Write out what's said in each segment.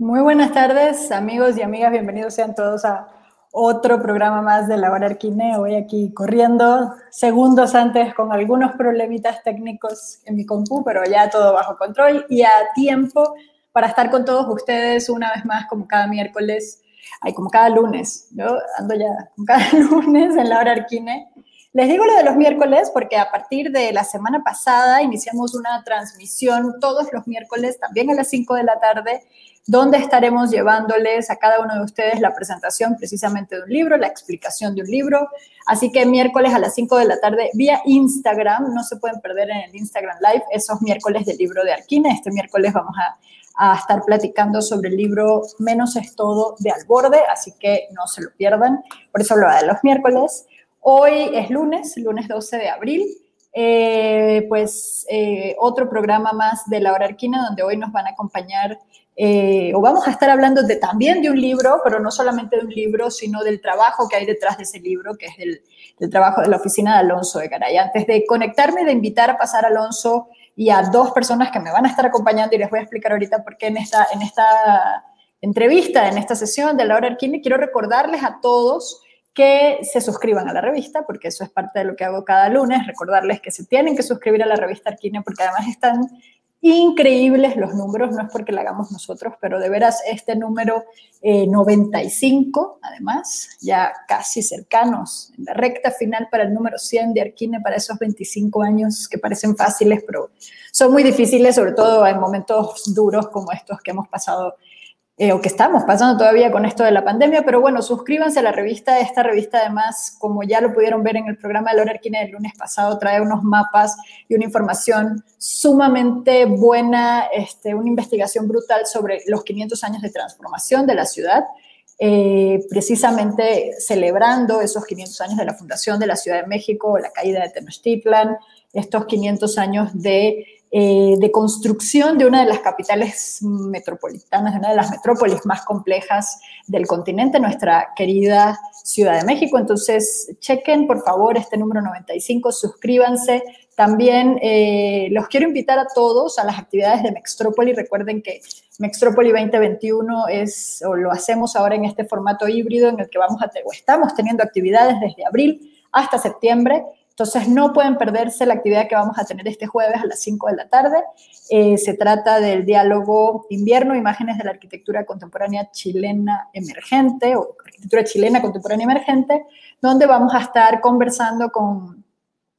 Muy buenas tardes, amigos y amigas. Bienvenidos sean todos a otro programa más de la hora Arquine. Hoy aquí corriendo segundos antes con algunos problemitas técnicos en mi compu, pero ya todo bajo control y a tiempo para estar con todos ustedes una vez más como cada miércoles, ay, como cada lunes. Yo ando ya cada lunes en la hora Arquine. Les digo lo de los miércoles porque a partir de la semana pasada iniciamos una transmisión todos los miércoles, también a las 5 de la tarde, donde estaremos llevándoles a cada uno de ustedes la presentación precisamente de un libro, la explicación de un libro. Así que miércoles a las 5 de la tarde vía Instagram, no se pueden perder en el Instagram Live esos miércoles del libro de Arquina. Este miércoles vamos a, a estar platicando sobre el libro Menos es todo de Alborde, así que no se lo pierdan. Por eso lo de los miércoles. Hoy es lunes, lunes 12 de abril. Eh, pues eh, otro programa más de la hora arquina donde hoy nos van a acompañar eh, o vamos a estar hablando de, también de un libro, pero no solamente de un libro, sino del trabajo que hay detrás de ese libro, que es el, trabajo de la oficina de Alonso de Garay. Antes de conectarme, de invitar a pasar a Alonso y a dos personas que me van a estar acompañando y les voy a explicar ahorita por qué en esta, en esta entrevista, en esta sesión de la hora Arquine, quiero recordarles a todos que se suscriban a la revista, porque eso es parte de lo que hago cada lunes, recordarles que se tienen que suscribir a la revista Arquine, porque además están increíbles los números, no es porque lo hagamos nosotros, pero de veras este número 95, eh, además, ya casi cercanos, en la recta final para el número 100 de Arquine, para esos 25 años que parecen fáciles, pero son muy difíciles, sobre todo en momentos duros como estos que hemos pasado eh, o que estamos pasando todavía con esto de la pandemia, pero bueno, suscríbanse a la revista. Esta revista, además, como ya lo pudieron ver en el programa de Lora Arquina del lunes pasado, trae unos mapas y una información sumamente buena, este, una investigación brutal sobre los 500 años de transformación de la ciudad. Eh, precisamente celebrando esos 500 años de la fundación de la Ciudad de México, la caída de Tenochtitlan, estos 500 años de eh, de construcción de una de las capitales metropolitanas, de una de las metrópolis más complejas del continente, nuestra querida Ciudad de México. Entonces, chequen por favor este número 95, suscríbanse. También eh, los quiero invitar a todos a las actividades de Mextrópoli. Recuerden que Mextrópoli 2021 es, o lo hacemos ahora en este formato híbrido en el que vamos a, o estamos teniendo actividades desde abril hasta septiembre entonces, no pueden perderse la actividad que vamos a tener este jueves a las 5 de la tarde. Eh, se trata del diálogo invierno, imágenes de la arquitectura contemporánea chilena emergente o arquitectura chilena contemporánea emergente, donde vamos a estar conversando con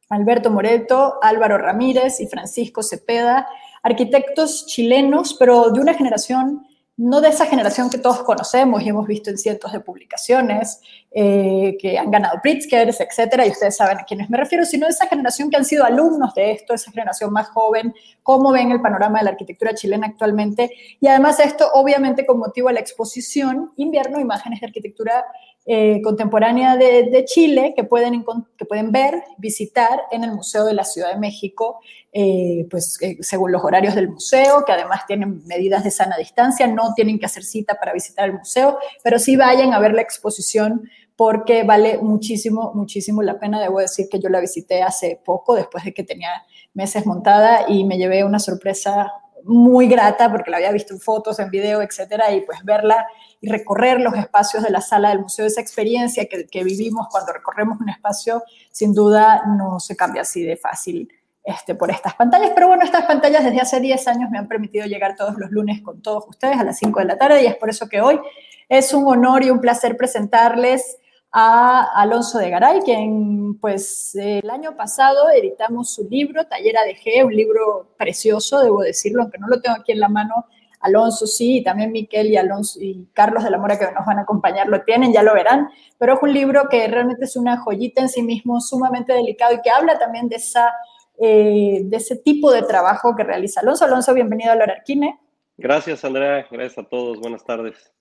Alberto Moreto, Álvaro Ramírez y Francisco Cepeda, arquitectos chilenos, pero de una generación no de esa generación que todos conocemos y hemos visto en cientos de publicaciones eh, que han ganado Pritzkers, etcétera, y ustedes saben a quiénes me refiero, sino de esa generación que han sido alumnos de esto, esa generación más joven, cómo ven el panorama de la arquitectura chilena actualmente. Y además esto, obviamente, con motivo de la exposición Invierno, Imágenes de Arquitectura eh, contemporánea de, Chile que pueden, que pueden ver, visitar en el Museo de la Ciudad de México, eh, pues eh, según los horarios del museo, que además tienen medidas de sana distancia, no tienen que hacer cita para visitar el museo, pero sí vayan a ver la exposición porque vale muchísimo, muchísimo la pena. Debo decir que yo la visité hace poco, después de que tenía meses montada, y me llevé una sorpresa muy grata porque la había visto en fotos, en video, etcétera, y pues verla y recorrer los espacios de la sala del museo, esa experiencia que, vivimos cuando recorremos un espacio, sin duda no se cambia así de fácil este, por estas pantallas. Pero bueno, estas pantallas desde hace 10 años me han permitido llegar todos los lunes con todos ustedes a las 5 de la tarde y es por eso que hoy es un honor y un placer presentarles a Alonso de Garay, quien pues el año pasado editamos su libro, Taller ADG, un libro precioso, debo decirlo, aunque no lo tengo aquí en la mano, Alonso sí, y también Miquel y Alonso y Carlos de la Mora que nos van a acompañar lo tienen, ya lo verán, pero es un libro que realmente es una joyita en sí mismo, sumamente delicado y que habla también de, esa, eh, de ese tipo de trabajo que realiza Alonso. Alonso, bienvenido a Lorarquine. Gracias, Andrea, gracias a todos, buenas tardes.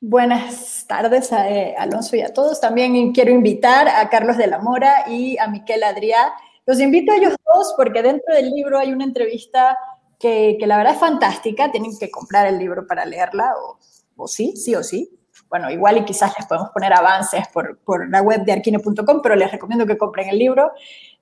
Buenas tardes, a, eh, Alonso, y a todos. También quiero invitar a Carlos de la Mora y a Miquel Adrià. Los invito a ellos dos porque dentro del libro hay una entrevista que, la verdad es fantástica. Tienen que comprar el libro para leerla, o, sí, sí o sí. Bueno, igual y quizás les podemos poner avances por, la web de arquine.com, pero les recomiendo que compren el libro,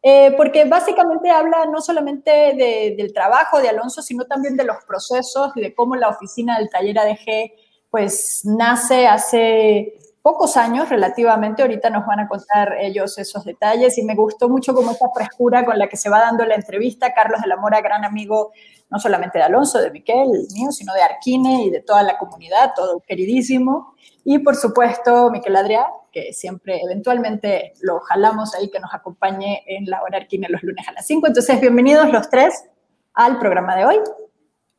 eh, porque básicamente habla no solamente del trabajo de Alonso, sino también de los procesos y de cómo la oficina del taller ADG pues nace hace pocos años relativamente, ahorita nos van a contar ellos esos detalles y me gustó mucho como esta frescura con la que se va dando la entrevista. Carlos de la Mora, gran amigo no solamente de Alonso, de Miquel, mío, sino de Arquine y de toda la comunidad, todo queridísimo. Y por supuesto, Miquel Adrián, que siempre eventualmente lo jalamos ahí que nos acompañe en la hora Arquine los lunes a las 5. Entonces, bienvenidos los tres al programa de hoy.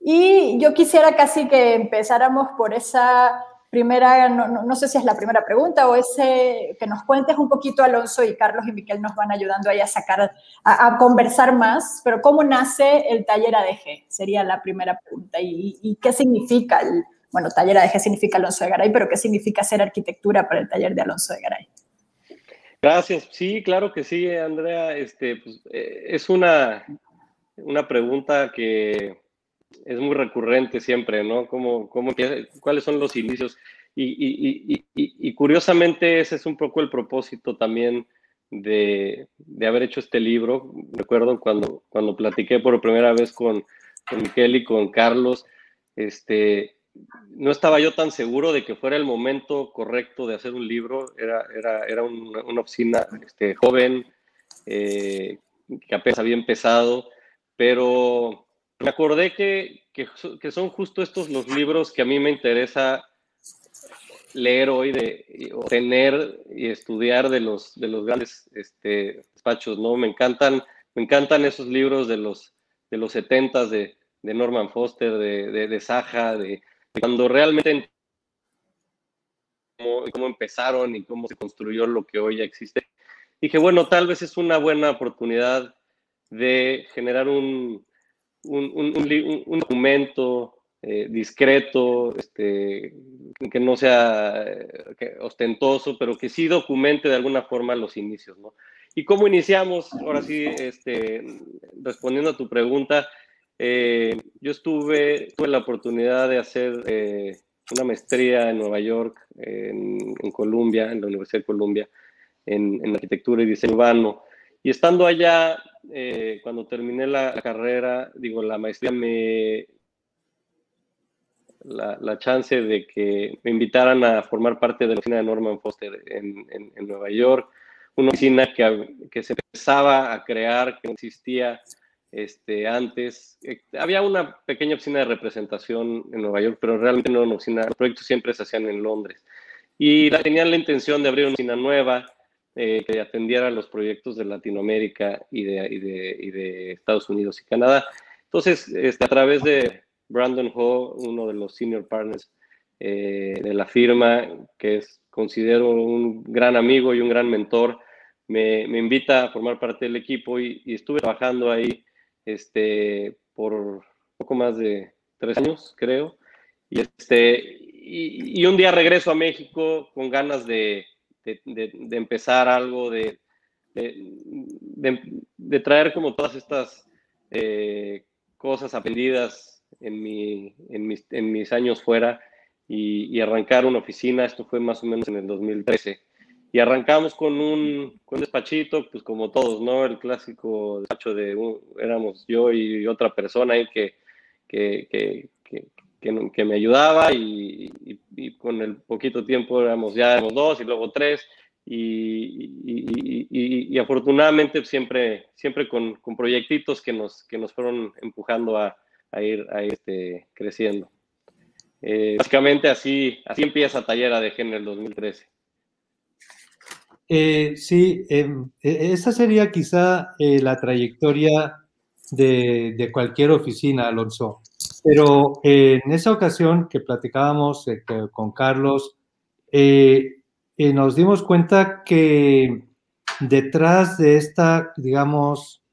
Y yo quisiera casi que empezáramos por esa primera, no, sé si es la primera pregunta o ese, que nos cuentes un poquito, Alonso y Carlos y Miquel nos van ayudando ahí a sacar, a, conversar más, pero ¿cómo nace el taller ADG? Sería la primera pregunta. ¿Y, qué significa el, bueno, taller ADG significa Alonso de Garay, pero qué significa hacer arquitectura para el taller de Alonso de Garay? Gracias. Sí, claro que sí, Andrea. Este, pues, eh, es una, una pregunta que es muy recurrente siempre, ¿no? ¿Cómo, cómo, ¿Cuáles son los inicios? Y, curiosamente ese es un poco el propósito también de, haber hecho este libro. Recuerdo cuando, cuando platiqué por primera vez con, con Miquel y con Carlos, este, no estaba yo tan seguro de que fuera el momento correcto de hacer un libro. Era, era, era una, oficina este, joven, eh, que apenas había empezado, pero me acordé que, que, son justo estos los libros que a mí me interesa leer hoy, de, tener y estudiar de los, de los grandes este, despachos, ¿no? Me encantan, me encantan esos libros de los, de los 70 de, de Norman Foster, de, de, de Saja, de, cuando realmente cómo, cómo, empezaron y cómo se construyó lo que hoy ya existe. Dije, bueno, tal vez es una buena oportunidad de generar un, un, documento eh, discreto, este, que no sea eh, ostentoso, pero que sí documente de alguna forma los inicios. ¿Y cómo iniciamos? Ahora sí, este, respondiendo a tu pregunta, eh, yo estuve, tuve la oportunidad de hacer una maestría en Nueva York, en, Columbia, en la Universidad de Columbia, en, en arquitectura y diseño urbano. Y estando allá, eh, cuando terminé la, carrera, digo, la maestría me... La, la, chance de que me invitaran a formar parte de la oficina de Norman Foster en, en, Nueva York, una oficina que, que, se empezaba a crear, que no existía este, antes. Eh, había una pequeña oficina de representación en Nueva York, pero realmente no una oficina, los proyectos siempre se hacían en Londres. Y tenían la intención de abrir una oficina nueva, eh, que atendiera los proyectos de Latinoamérica y de, y de, y de Estados Unidos y Canadá. Entonces, este, a través de Brandon Ho, uno de los senior partners eh, de la firma, que es, considero un gran amigo y un gran mentor, me, me invita a formar parte del equipo y, y, estuve trabajando ahí este, por poco más de tres años, creo. Y, este, y, y un día regreso a México con ganas de, de, empezar algo, de, de, traer como todas estas eh, cosas aprendidas en, mi, en, mis, en, mis, años fuera y, arrancar una oficina. Esto fue más o menos en el 2013. Y arrancamos con un, con despachito, pues como todos, ¿no? El clásico despacho de éramos yo y otra persona ahí que, que, me ayudaba y, con el poquito tiempo éramos ya dos y luego tres y, afortunadamente siempre, siempre con, con, proyectitos que nos, que nos fueron empujando a, a ir, a este, creciendo. Eh, básicamente así, así empieza Taller ADG en el 2013. Eh, sí, em, e, esa sería quizá eh, la trayectoria de, de, cualquier oficina, Alonso. Pero eh, en esa ocasión que platicábamos eh, con Carlos, eh, nos dimos cuenta que detrás de esta, digamos,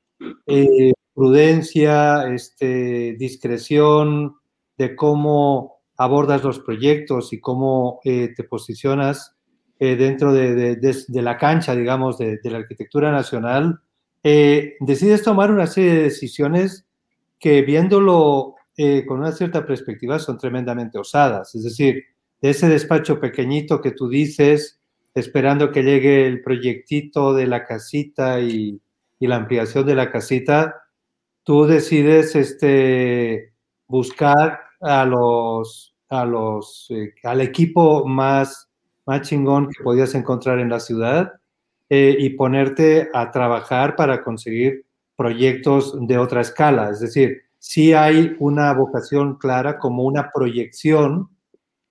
prudencia, este, discreción de cómo abordas los proyectos y cómo te posicionas dentro de, de, la cancha, digamos, de, la arquitectura nacional, decides tomar una serie de decisiones que viéndolo eh, con una cierta perspectiva son tremendamente osadas. Es decir, de ese despacho pequeñito que tú dices, esperando que llegue el proyectito de la casita y, la ampliación de la casita, tú decides este, buscar a los, a los, eh, al equipo más, más chingón que podías encontrar en la ciudad eh, y ponerte a trabajar para conseguir proyectos de otra escala. Es decir, sí hay una vocación clara como una proyección,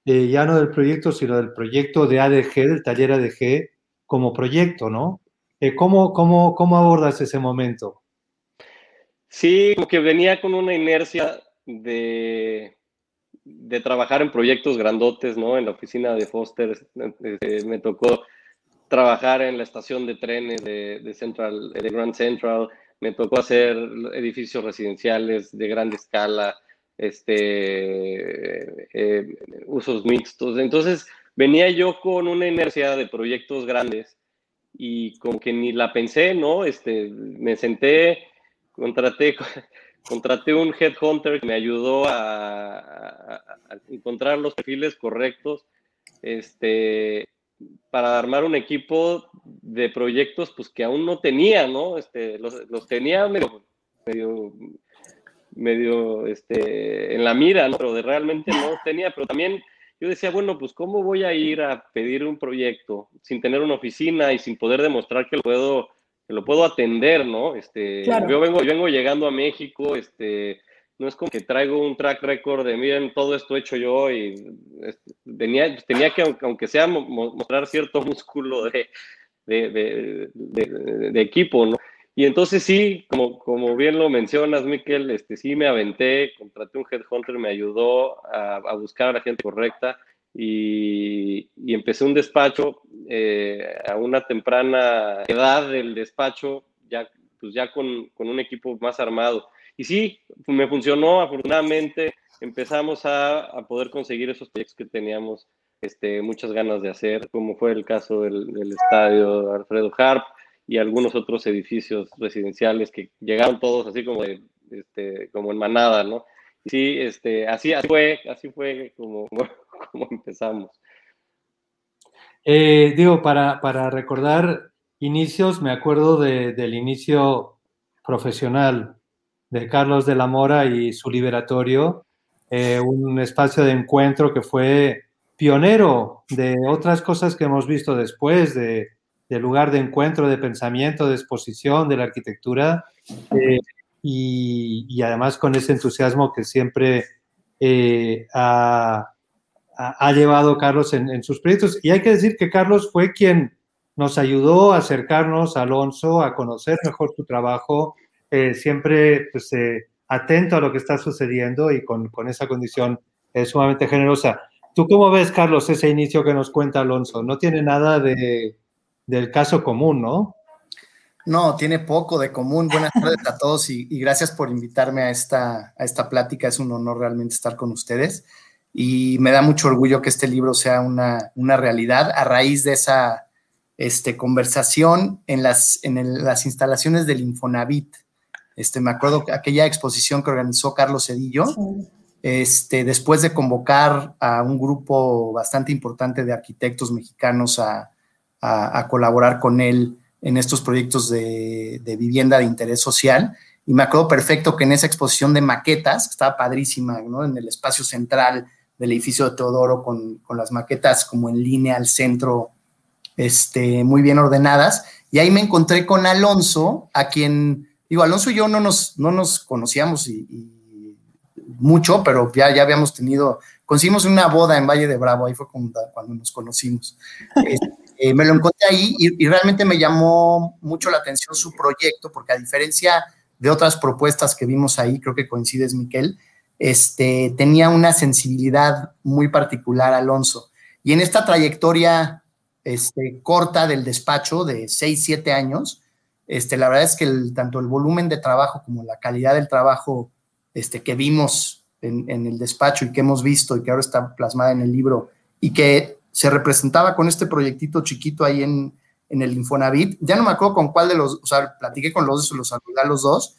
eh, ya no del proyecto, sino del proyecto de ADG, del taller ADG, como proyecto, ¿no? ¿cómo, cómo, cómo abordas ese momento? Sí, como que venía con una inercia de, de trabajar en proyectos grandotes, ¿no? En la oficina de Foster este, me tocó trabajar en la estación de trenes de, Central, de Grand Central, me tocó hacer edificios residenciales de gran escala, este, eh, usos mixtos. Entonces, venía yo con una inercia de proyectos grandes y como que ni la pensé, ¿no? Este, me senté, contraté, contraté un headhunter que me ayudó a, encontrar los perfiles correctos este, para armar un equipo de proyectos pues, que aún no tenía, ¿no? Este, los, los tenía medio, medio, medio este, en la mira, ¿no? pero de realmente no tenía, pero también yo decía, bueno, pues ¿cómo voy a ir a pedir un proyecto sin tener una oficina y sin poder demostrar que lo puedo lo puedo atender, ¿no? Este, yo, vengo, vengo llegando a México, este, no es como que traigo un track record de, miren, todo esto hecho yo y tenía, tenía que, aunque sea, mostrar cierto músculo de, de, equipo, ¿no? Y entonces sí, como, como bien lo mencionas, Miquel, este, sí me aventé, contraté un headhunter, me ayudó a, a buscar a la gente correcta y, empecé un despacho eh, a una temprana edad del despacho, ya, pues ya con, con, un equipo más armado. Y sí, me funcionó, afortunadamente empezamos a, poder conseguir esos proyectos que teníamos este, muchas ganas de hacer, como fue el caso del, estadio Alfredo Harp y algunos otros edificios residenciales que llegaron todos así como, este, como en manada, ¿no? sí, este, así, fue, así fue como, como empezamos. Eh, digo, para, para, recordar inicios, me acuerdo de, del inicio profesional de Carlos de la Mora y su liberatorio, eh, un espacio de encuentro que fue pionero de otras cosas que hemos visto después, de, lugar de encuentro, de pensamiento, de exposición, de la arquitectura. Eh, y, además con ese entusiasmo que siempre eh, ha, llevado Carlos en, sus proyectos. Y hay que decir que Carlos fue quien nos ayudó a acercarnos a Alonso, a conocer mejor su trabajo, eh, siempre pues, eh, atento a lo que está sucediendo y con, esa condición sumamente generosa. ¿Tú cómo ves, Carlos, ese inicio que nos cuenta Alonso? No tiene nada de, del caso común, ¿no? No, tiene poco de común. Buenas tardes a todos y, gracias por invitarme a esta, a esta plática. Es un honor realmente estar con ustedes y me da mucho orgullo que este libro sea una, realidad a raíz de esa este, conversación en las, en las instalaciones del Infonavit. Este, me acuerdo que aquella exposición que organizó Carlos Cedillo, este, después de convocar a un grupo bastante importante de arquitectos mexicanos a, a colaborar con él en estos proyectos de, vivienda de interés social. Y me acuerdo perfecto que en esa exposición de maquetas, que estaba padrísima, ¿no? En el espacio central del edificio de Teodoro, con, las maquetas como en línea al centro, este, muy bien ordenadas. Y ahí me encontré con Alonso, a quien, digo, Alonso y yo no nos, no nos conocíamos y, mucho, pero ya, ya habíamos tenido, conseguimos una boda en Valle de Bravo, ahí fue cuando, cuando nos conocimos. Este, eh, me lo encontré ahí y, realmente me llamó mucho la atención su proyecto, porque a diferencia de otras propuestas que vimos ahí, creo que coincides, Miquel, este, tenía una sensibilidad muy particular, Alonso. Y en esta trayectoria este, corta del despacho de 6, 7 años, este, la verdad es que tanto el volumen de trabajo como la calidad del trabajo este, que vimos en, el despacho y que hemos visto y que ahora está plasmada en el libro y que se representaba con este proyectito chiquito ahí en, en el Infonavit. Ya no me acuerdo con cuál de los, o sea, platiqué con los dos, los saludé a los dos,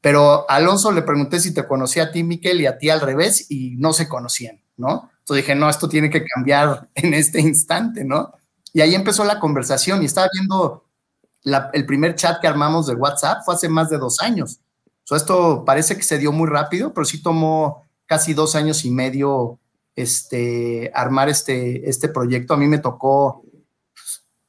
pero a Alonso le pregunté si te conocía a ti, Miquel, y a ti al revés, y no se conocían, ¿no? Entonces dije, no, esto tiene que cambiar en este instante, ¿no? Y ahí empezó la conversación y estaba viendo el primer chat que armamos de WhatsApp, fue hace más de dos años. O sea, esto parece que se dio muy rápido, pero sí tomó casi dos años y medio este, armar este, este proyecto. A mí me tocó,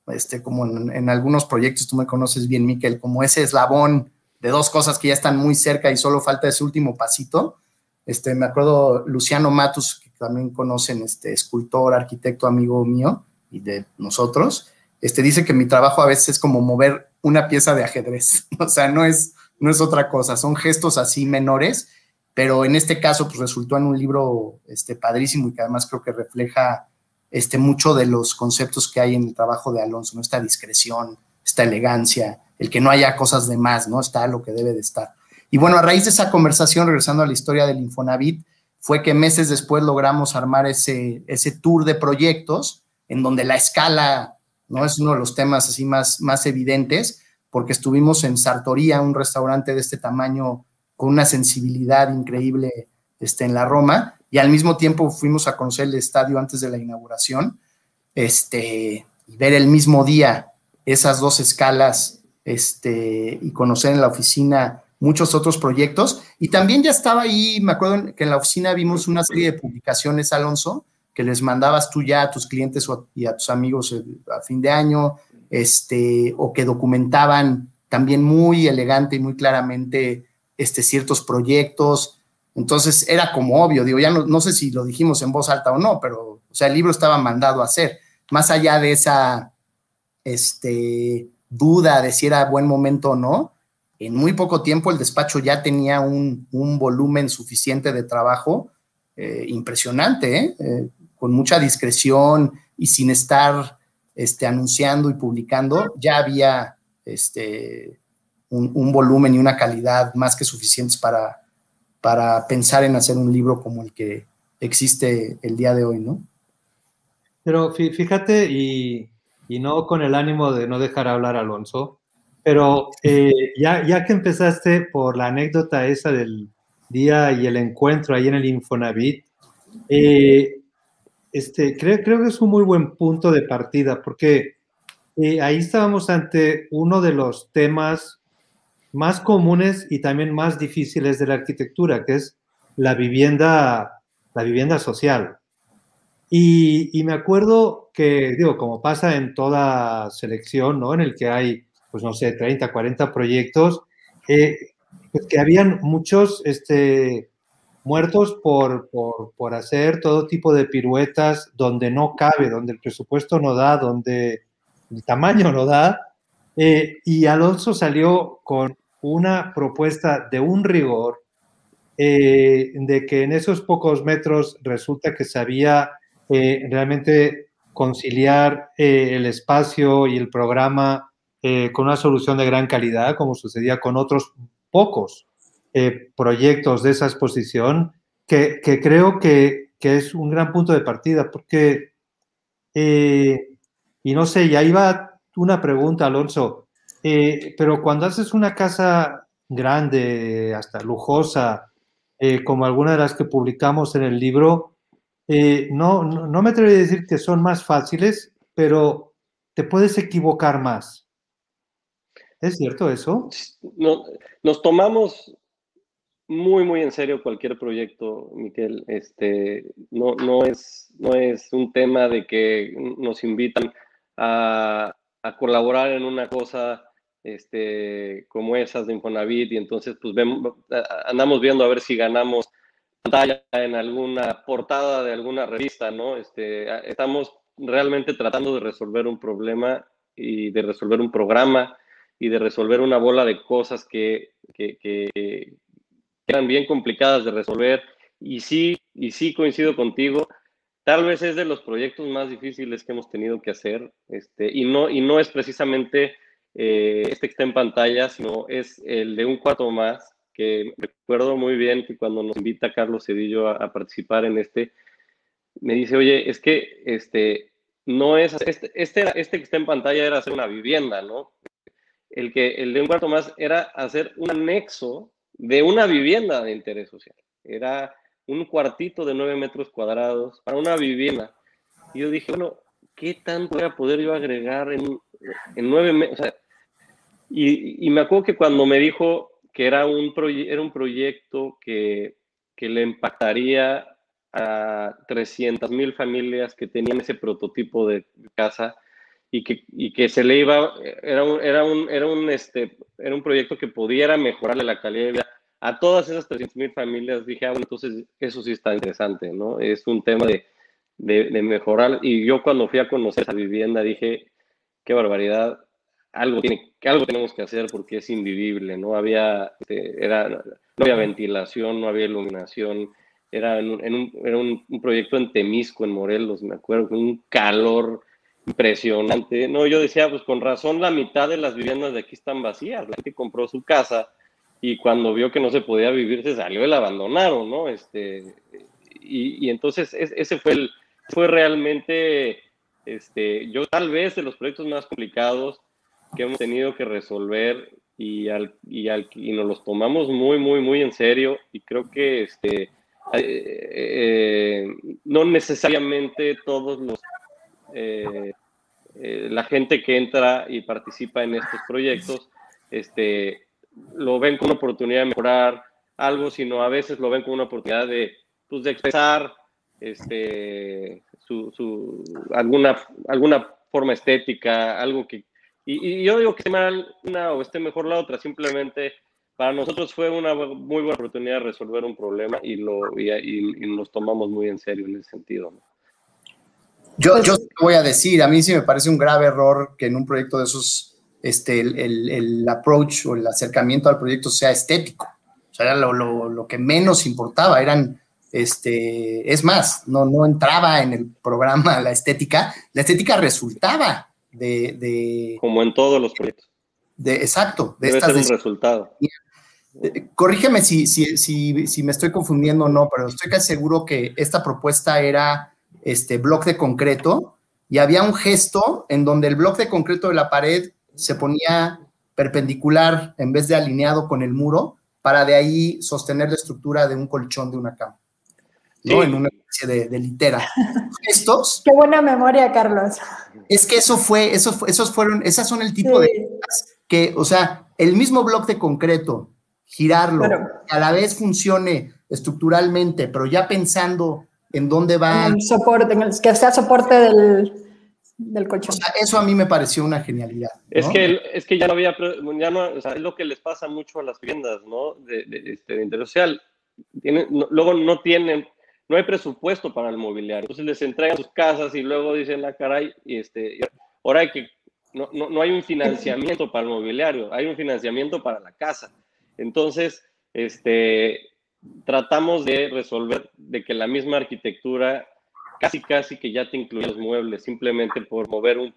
este, como en, algunos proyectos, tú me conoces bien, Miquel, como ese eslabón de dos cosas que ya están muy cerca y solo falta ese último pasito. Este, me acuerdo Luciano Matus, que también conocen, este, escultor, arquitecto, amigo mío y de nosotros, este, dice que mi trabajo a veces es como mover una pieza de ajedrez, o sea, no es, no es otra cosa, son gestos así menores pero en este caso pues resultó en un libro este, padrísimo y que además creo que refleja este, mucho de los conceptos que hay en el trabajo de Alonso, ¿no? esta discreción, esta elegancia, el que no haya cosas de más, ¿no? Está lo que debe de estar. Y bueno, a raíz de esa conversación, regresando a la historia del Infonavit, fue que meses después logramos armar ese, ese tour de proyectos en donde la escala no es uno de los temas así más, más evidentes, porque estuvimos en Sartoría, un restaurante de este tamaño con una sensibilidad increíble este, en la Roma, y al mismo tiempo fuimos a conocer el estadio antes de la inauguración, este, y ver el mismo día esas dos escalas este, y conocer en la oficina muchos otros proyectos. Y también ya estaba ahí, me acuerdo que en la oficina vimos una serie de publicaciones, Alonso, que les mandabas tú ya a tus clientes y a tus amigos eh, a fin de año, este, o que documentaban también muy elegante y muy claramente este, ciertos proyectos. Entonces era como obvio, digo, ya no, sé si lo dijimos en voz alta o no, pero, o sea, el libro estaba mandado a hacer. Más allá de esa este, duda de si era buen momento o no, en muy poco tiempo el despacho ya tenía un, volumen suficiente de trabajo eh, impresionante, ¿eh? Eh, con mucha discreción y sin estar este, anunciando y publicando, ya había este, un, volumen y una calidad más que suficientes para, para pensar en hacer un libro como el que existe el día de hoy, ¿no? Pero fíjate, y, y no con el ánimo de no dejar hablar a Alonso, pero eh, ya, ya que empezaste por la anécdota esa del día y el encuentro ahí en el Infonavit, eh, este, creo, creo que es un muy buen punto de partida, porque eh, ahí estábamos ante uno de los temas más comunes y también más difíciles de la arquitectura, que es la vivienda, la vivienda social. Y, me acuerdo que, digo, como pasa en toda selección, ¿no? En el que hay, pues no sé, 30, 40 proyectos, eh, pues que habían muchos este, muertos por, por, por, hacer todo tipo de piruetas donde no cabe, donde el presupuesto no da, donde el tamaño no da. Eh, y Alonso salió con una propuesta de un rigor, eh, de que en esos pocos metros resulta que sabía eh, realmente conciliar eh, el espacio y el programa con una solución de gran calidad, como sucedía con otros pocos proyectos de esa exposición, que, creo que, es un gran punto de partida, porque, y no sé, ya iba una pregunta, Alonso, eh, pero cuando haces una casa grande, hasta lujosa, eh, como alguna de las que publicamos en el libro, eh, no, no, me atrevo a decir que son más fáciles, pero te puedes equivocar más. ¿Es cierto eso? No, nos tomamos muy, muy en serio cualquier proyecto, Miquel. Este, no, no, es, no es un tema de que nos invitan a, a colaborar en una cosa este, como esas de Infonavit y entonces pues vemos, andamos viendo a ver si ganamos pantalla en alguna portada de alguna revista, ¿no? Este, estamos realmente tratando de resolver un problema y de resolver un programa y de resolver una bola de cosas que, eran bien complicadas de resolver y sí, y sí coincido contigo, tal vez es de los proyectos más difíciles que hemos tenido que hacer, este, y, no, y no es precisamente eh, este que está en pantalla, sino es el de un cuarto más, que recuerdo muy bien que cuando nos invita Carlos Cedillo a, participar en este, me dice, oye, es que este, no es, este, este, este que está en pantalla era hacer una vivienda, ¿no? El, que, el de un cuarto más era hacer un anexo de una vivienda de interés social. Era un cuartito de nueve metros cuadrados para una vivienda. Y yo dije, bueno, ¿qué tanto voy a poder yo agregar en, en nueve metros? O sea, y, me acuerdo que cuando me dijo que era un, era un proyecto que, que le impactaría a 300 mil familias que tenían ese prototipo de casa y que, y que se le iba, era un, era un, era un, este, era un proyecto que pudiera mejorarle la calidad de vida a todas esas 300 mil familias. Dije, ah, bueno, entonces eso sí está interesante, ¿no? Es un tema de, de, de mejorar. Y yo cuando fui a conocer esa vivienda dije, qué barbaridad, algo, tiene, algo tenemos que hacer porque es invivible, no había, este, era, no había ventilación, no había iluminación, era, en un, era un, proyecto en Temisco, en Morelos, me acuerdo, con un calor impresionante. No, yo decía, pues con razón la mitad de las viviendas de aquí están vacías, la gente compró su casa y cuando vio que no se podía vivir se salió y la abandonaron, ¿no? Este, y, y entonces ese fue, el, fue realmente, este, yo tal vez de los proyectos más complicados, que hemos tenido que resolver y, al, y, al, y nos los tomamos muy, muy, muy en serio y creo que este, eh, eh, no necesariamente todos los... Eh, la gente que entra y participa en estos proyectos este, lo ven como una oportunidad de mejorar algo, sino a veces lo ven como una oportunidad de, pues, de expresar este, su, su, alguna, alguna forma estética, algo que, y, yo digo que esté mal una o esté mejor la otra, simplemente para nosotros fue una muy buena oportunidad de resolver un problema y, lo, y, nos tomamos muy en serio en ese sentido. Yo, pues yo voy a decir, a mí sí me parece un grave error que en un proyecto de esos este, el, el, approach o el acercamiento al proyecto sea estético. O sea, era lo, lo, lo, que menos importaba, eran, este, es más, no, no entraba en el programa la estética, la estética resultaba de, Como en todos los proyectos. De, exacto. De Debe ser un resultado. Eh, corrígeme si, si, si, si, me estoy confundiendo o no, pero estoy casi seguro que esta propuesta era este bloque de concreto y había un gesto en donde el bloque de concreto de la pared se ponía perpendicular en vez de alineado con el muro para de ahí sostener la estructura de un colchón de una cama. ¿no? En una especie de, litera. Estos. Qué buena memoria, Carlos. Es que eso fue, eso esos fueron, esas son el tipo de que, o sea, el mismo bloque de concreto, girarlo, que a la vez funcione estructuralmente, pero ya pensando en dónde va. el soporte, en el, que sea soporte del, del colchón. eso a mí me pareció una genialidad. Es, que, es que ya no había, ya no, o sea, es lo que les pasa mucho a las tiendas, ¿no? De, de, este, de interés social. Tienen, luego no tienen no hay presupuesto para el mobiliario. Entonces les entregan sus casas y luego dicen, la ah, caray, y este, ahora hay que, no, no, no, hay un financiamiento para el mobiliario, hay un financiamiento para la casa. Entonces, este, tratamos de resolver de que la misma arquitectura casi casi que ya te incluye los muebles, simplemente por mover un,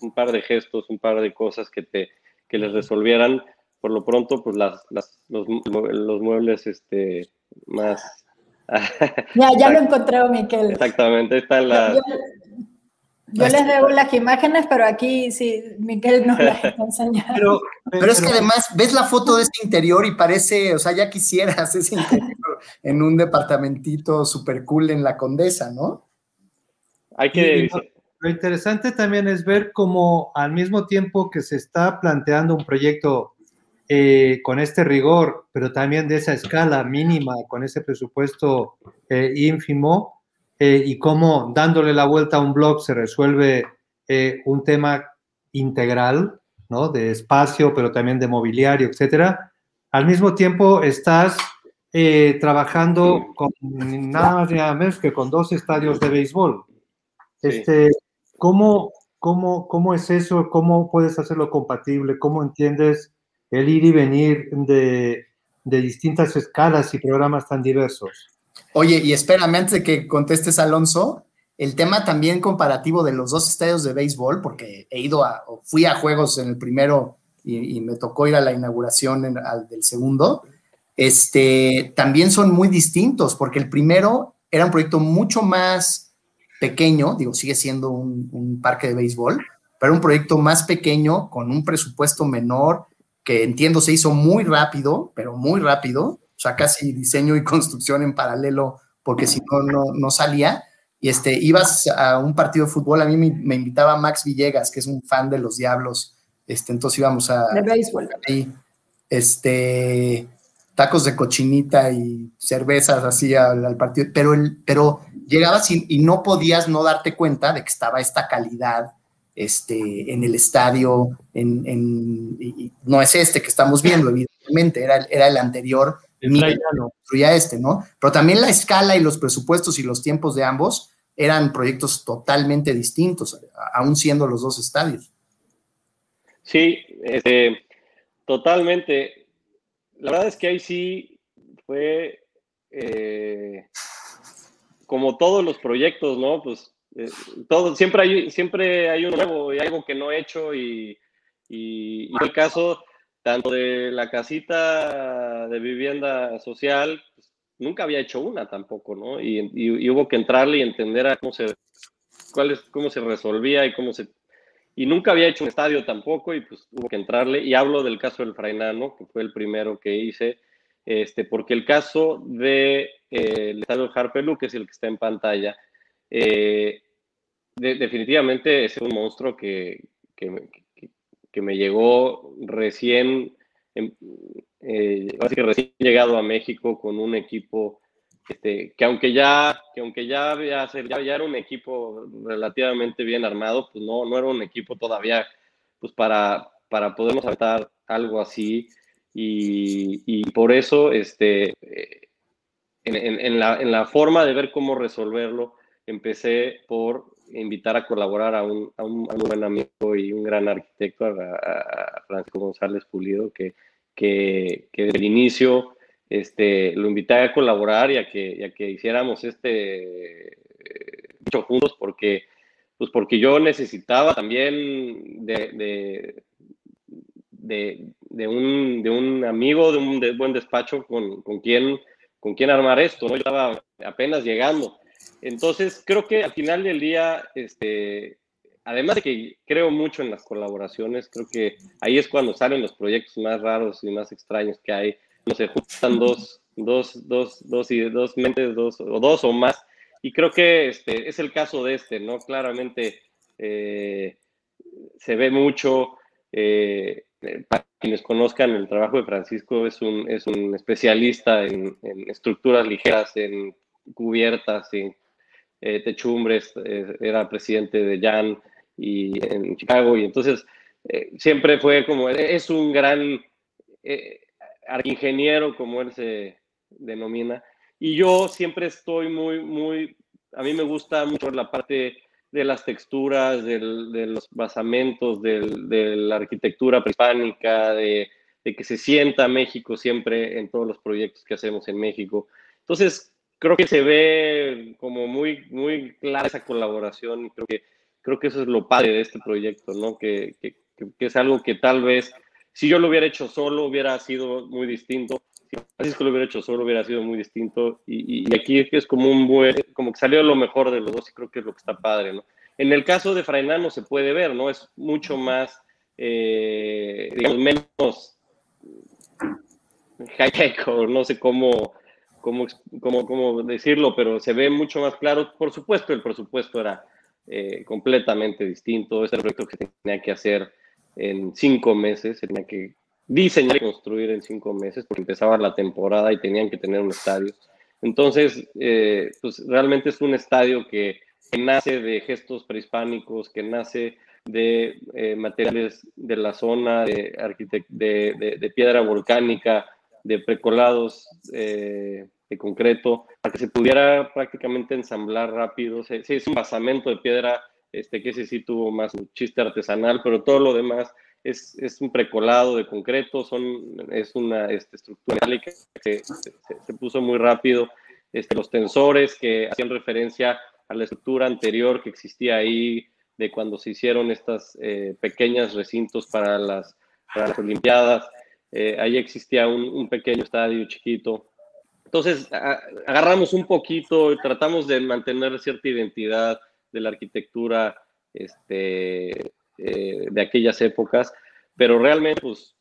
un, par de gestos, un par de cosas que te que les resolvieran. Por lo pronto pues las, las los, los, muebles este más. Ya, ya lo encontré, Miquel. Exactamente, está en la... Yo, les debo las imágenes, pero aquí sí, Miquel no las está enseñando. Pero, es que además ves la foto de este interior y parece, o sea, ya quisieras ese interior en un departamentito súper cool en la Condesa, ¿no? Hay que... lo interesante también es ver cómo al mismo tiempo que se está planteando un proyecto eh, con este rigor, pero también de esa escala mínima, con ese presupuesto eh, ínfimo, eh, y cómo dándole la vuelta a un blog se resuelve un tema integral, ¿no? De espacio, pero también de mobiliario, etcétera. Al mismo tiempo estás trabajando con nada más ni nada menos que con dos estadios de béisbol. Este, ¿cómo, cómo, ¿Cómo es eso? ¿Cómo puedes hacerlo compatible? ¿Cómo entiendes el ir y venir de, distintas escalas y programas tan diversos. Oye, y espérame, antes de que contestes, Alonso, el tema también comparativo de los dos estadios de béisbol, porque he ido a, fui a juegos en el primero y, me tocó ir a la inauguración al del segundo, este, también son muy distintos, porque el primero era un proyecto mucho más pequeño, digo, sigue siendo un, un parque de béisbol, pero un proyecto más pequeño, con un presupuesto menor, que entiendo se hizo muy rápido, pero muy rápido, o sea, casi diseño y construcción en paralelo, porque si no, no, no salía. Y este, ibas a un partido de fútbol, a mí me, invitaba Max Villegas, que es un fan de los Diablos, este, entonces íbamos a... De béisbol. Ahí, este, tacos de cochinita y cervezas así al, partido, pero, el, pero llegabas y, no podías no darte cuenta de que estaba esta calidad este, en el estadio, en, no es este que estamos viendo, evidentemente, era, era el anterior, el construía este, ¿no? Pero también la escala y los presupuestos y los tiempos de ambos eran proyectos totalmente distintos, aún siendo los dos estadios. Sí, este, totalmente. La verdad es que ahí sí fue eh, como todos los proyectos, ¿no? Pues eh, todo, siempre hay, siempre hay un nuevo y algo que no he hecho y, y, el caso tanto de la casita de vivienda social, pues, nunca había hecho una tampoco, ¿no? Y, y, hubo que entrarle y entender a cómo se, cuál es, cómo se resolvía y cómo se... Y nunca había hecho un estadio tampoco y pues hubo que entrarle. Y hablo del caso del Frainano, que fue el primero que hice, este, porque el caso del de, eh, el estadio Harpelu, que es el que está en pantalla, eh, definitivamente es un monstruo que, que, que me llegó recién, eh, recién llegado a México con un equipo este, que aunque ya, que aunque ya, ya, ya, era un equipo relativamente bien armado, pues no, no era un equipo todavía pues para, para podernos saltar algo así. Y, por eso, este, en, en, la, en la forma de ver cómo resolverlo, empecé por invitar a colaborar a un, a un, buen amigo y un gran arquitecto, a, Francisco González Pulido, que, que, desde el inicio este, lo invité a colaborar y a que, que hiciéramos este juntos, porque, pues porque yo necesitaba también de, de, de, un, de un amigo, de un buen despacho con, con, quien, con quien armar esto. ¿no? Yo estaba apenas llegando entonces, creo que al final del día, este, además de que creo mucho en las colaboraciones, creo que ahí es cuando salen los proyectos más raros y más extraños que hay. No se juntan dos, dos, dos, dos, y dos mentes, dos o dos o más. Y creo que este, es el caso de este, ¿no? Claramente eh, se ve mucho. Eh, para quienes conozcan el trabajo de Francisco, es un, es un especialista en, en estructuras ligeras, en cubiertas, en eh, Techumbres, eh, era presidente de Jan y en Chicago, y entonces eh, siempre fue como, es un gran eh, ingeniero, como él se denomina, y yo siempre estoy muy, muy, a mí me gusta mucho la parte de las texturas, de los basamentos, de la arquitectura prehispánica, de, de, que se sienta México siempre en todos los proyectos que hacemos en México. Entonces, creo que se ve como muy, muy clara esa colaboración y creo que, creo que eso es lo padre de este proyecto, ¿no? Que, que, que es algo que tal vez, si yo lo hubiera hecho solo, hubiera sido muy distinto. Si Francisco lo hubiera hecho solo, hubiera sido muy distinto. Y, y aquí es como un buen, como que salió lo mejor de los dos y creo que es lo que está padre, ¿no? En el caso de Frainano se puede ver, ¿no? Es mucho más, eh, digamos, menos high-tech o no sé cómo cómo, cómo, cómo, decirlo, pero se ve mucho más claro. Por supuesto, el presupuesto era eh, completamente distinto. Este proyecto que tenía que hacer en cinco meses, se tenía que diseñar y construir en cinco meses, porque empezaba la temporada y tenían que tener un estadio. Entonces, eh, pues realmente es un estadio que, nace de gestos prehispánicos, que nace de eh, materiales de la zona, de, de, de, de, piedra volcánica, de precolados eh, de concreto, para que se pudiera prácticamente ensamblar rápido. Sí, es un basamento de piedra, este, que ese sí tuvo más un chiste artesanal, pero todo lo demás es, es un precolado de concreto, son, es una este, estructura que se, se, puso muy rápido. Este, los tensores que hacían referencia a la estructura anterior que existía ahí, de cuando se hicieron estas eh, pequeñas recintos para las, para las Olimpiadas. Eh, ahí existía un, un, pequeño estadio chiquito. Entonces, agarramos un poquito y tratamos de mantener cierta identidad de la arquitectura este, eh, de aquellas épocas, pero realmente, pues,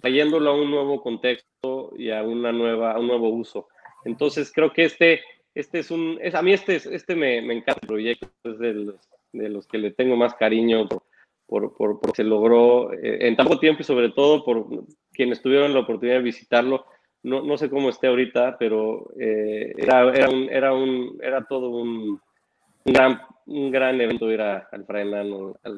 trayéndolo a un nuevo contexto y a, una nueva, a un nuevo uso. Entonces, creo que este, este es un, es, a mí este, este me, me encanta el proyecto, es de los, de los que le tengo más cariño por, por, por, se logró eh, en tan poco tiempo y sobre todo por quienes tuvieron la oportunidad de visitarlo, no, no sé cómo esté ahorita, pero eh, era, era, un, era, un, era todo un, gran, un gran evento ir al Fray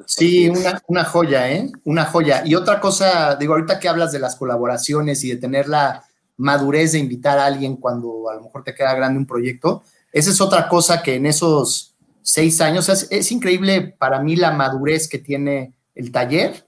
sí, una, una, joya, ¿eh? Una joya. Y otra cosa, digo, ahorita que hablas de las colaboraciones y de tener la madurez de invitar a alguien cuando a lo mejor te queda grande un proyecto, esa es otra cosa que en esos seis años es, es increíble para mí la madurez que tiene el taller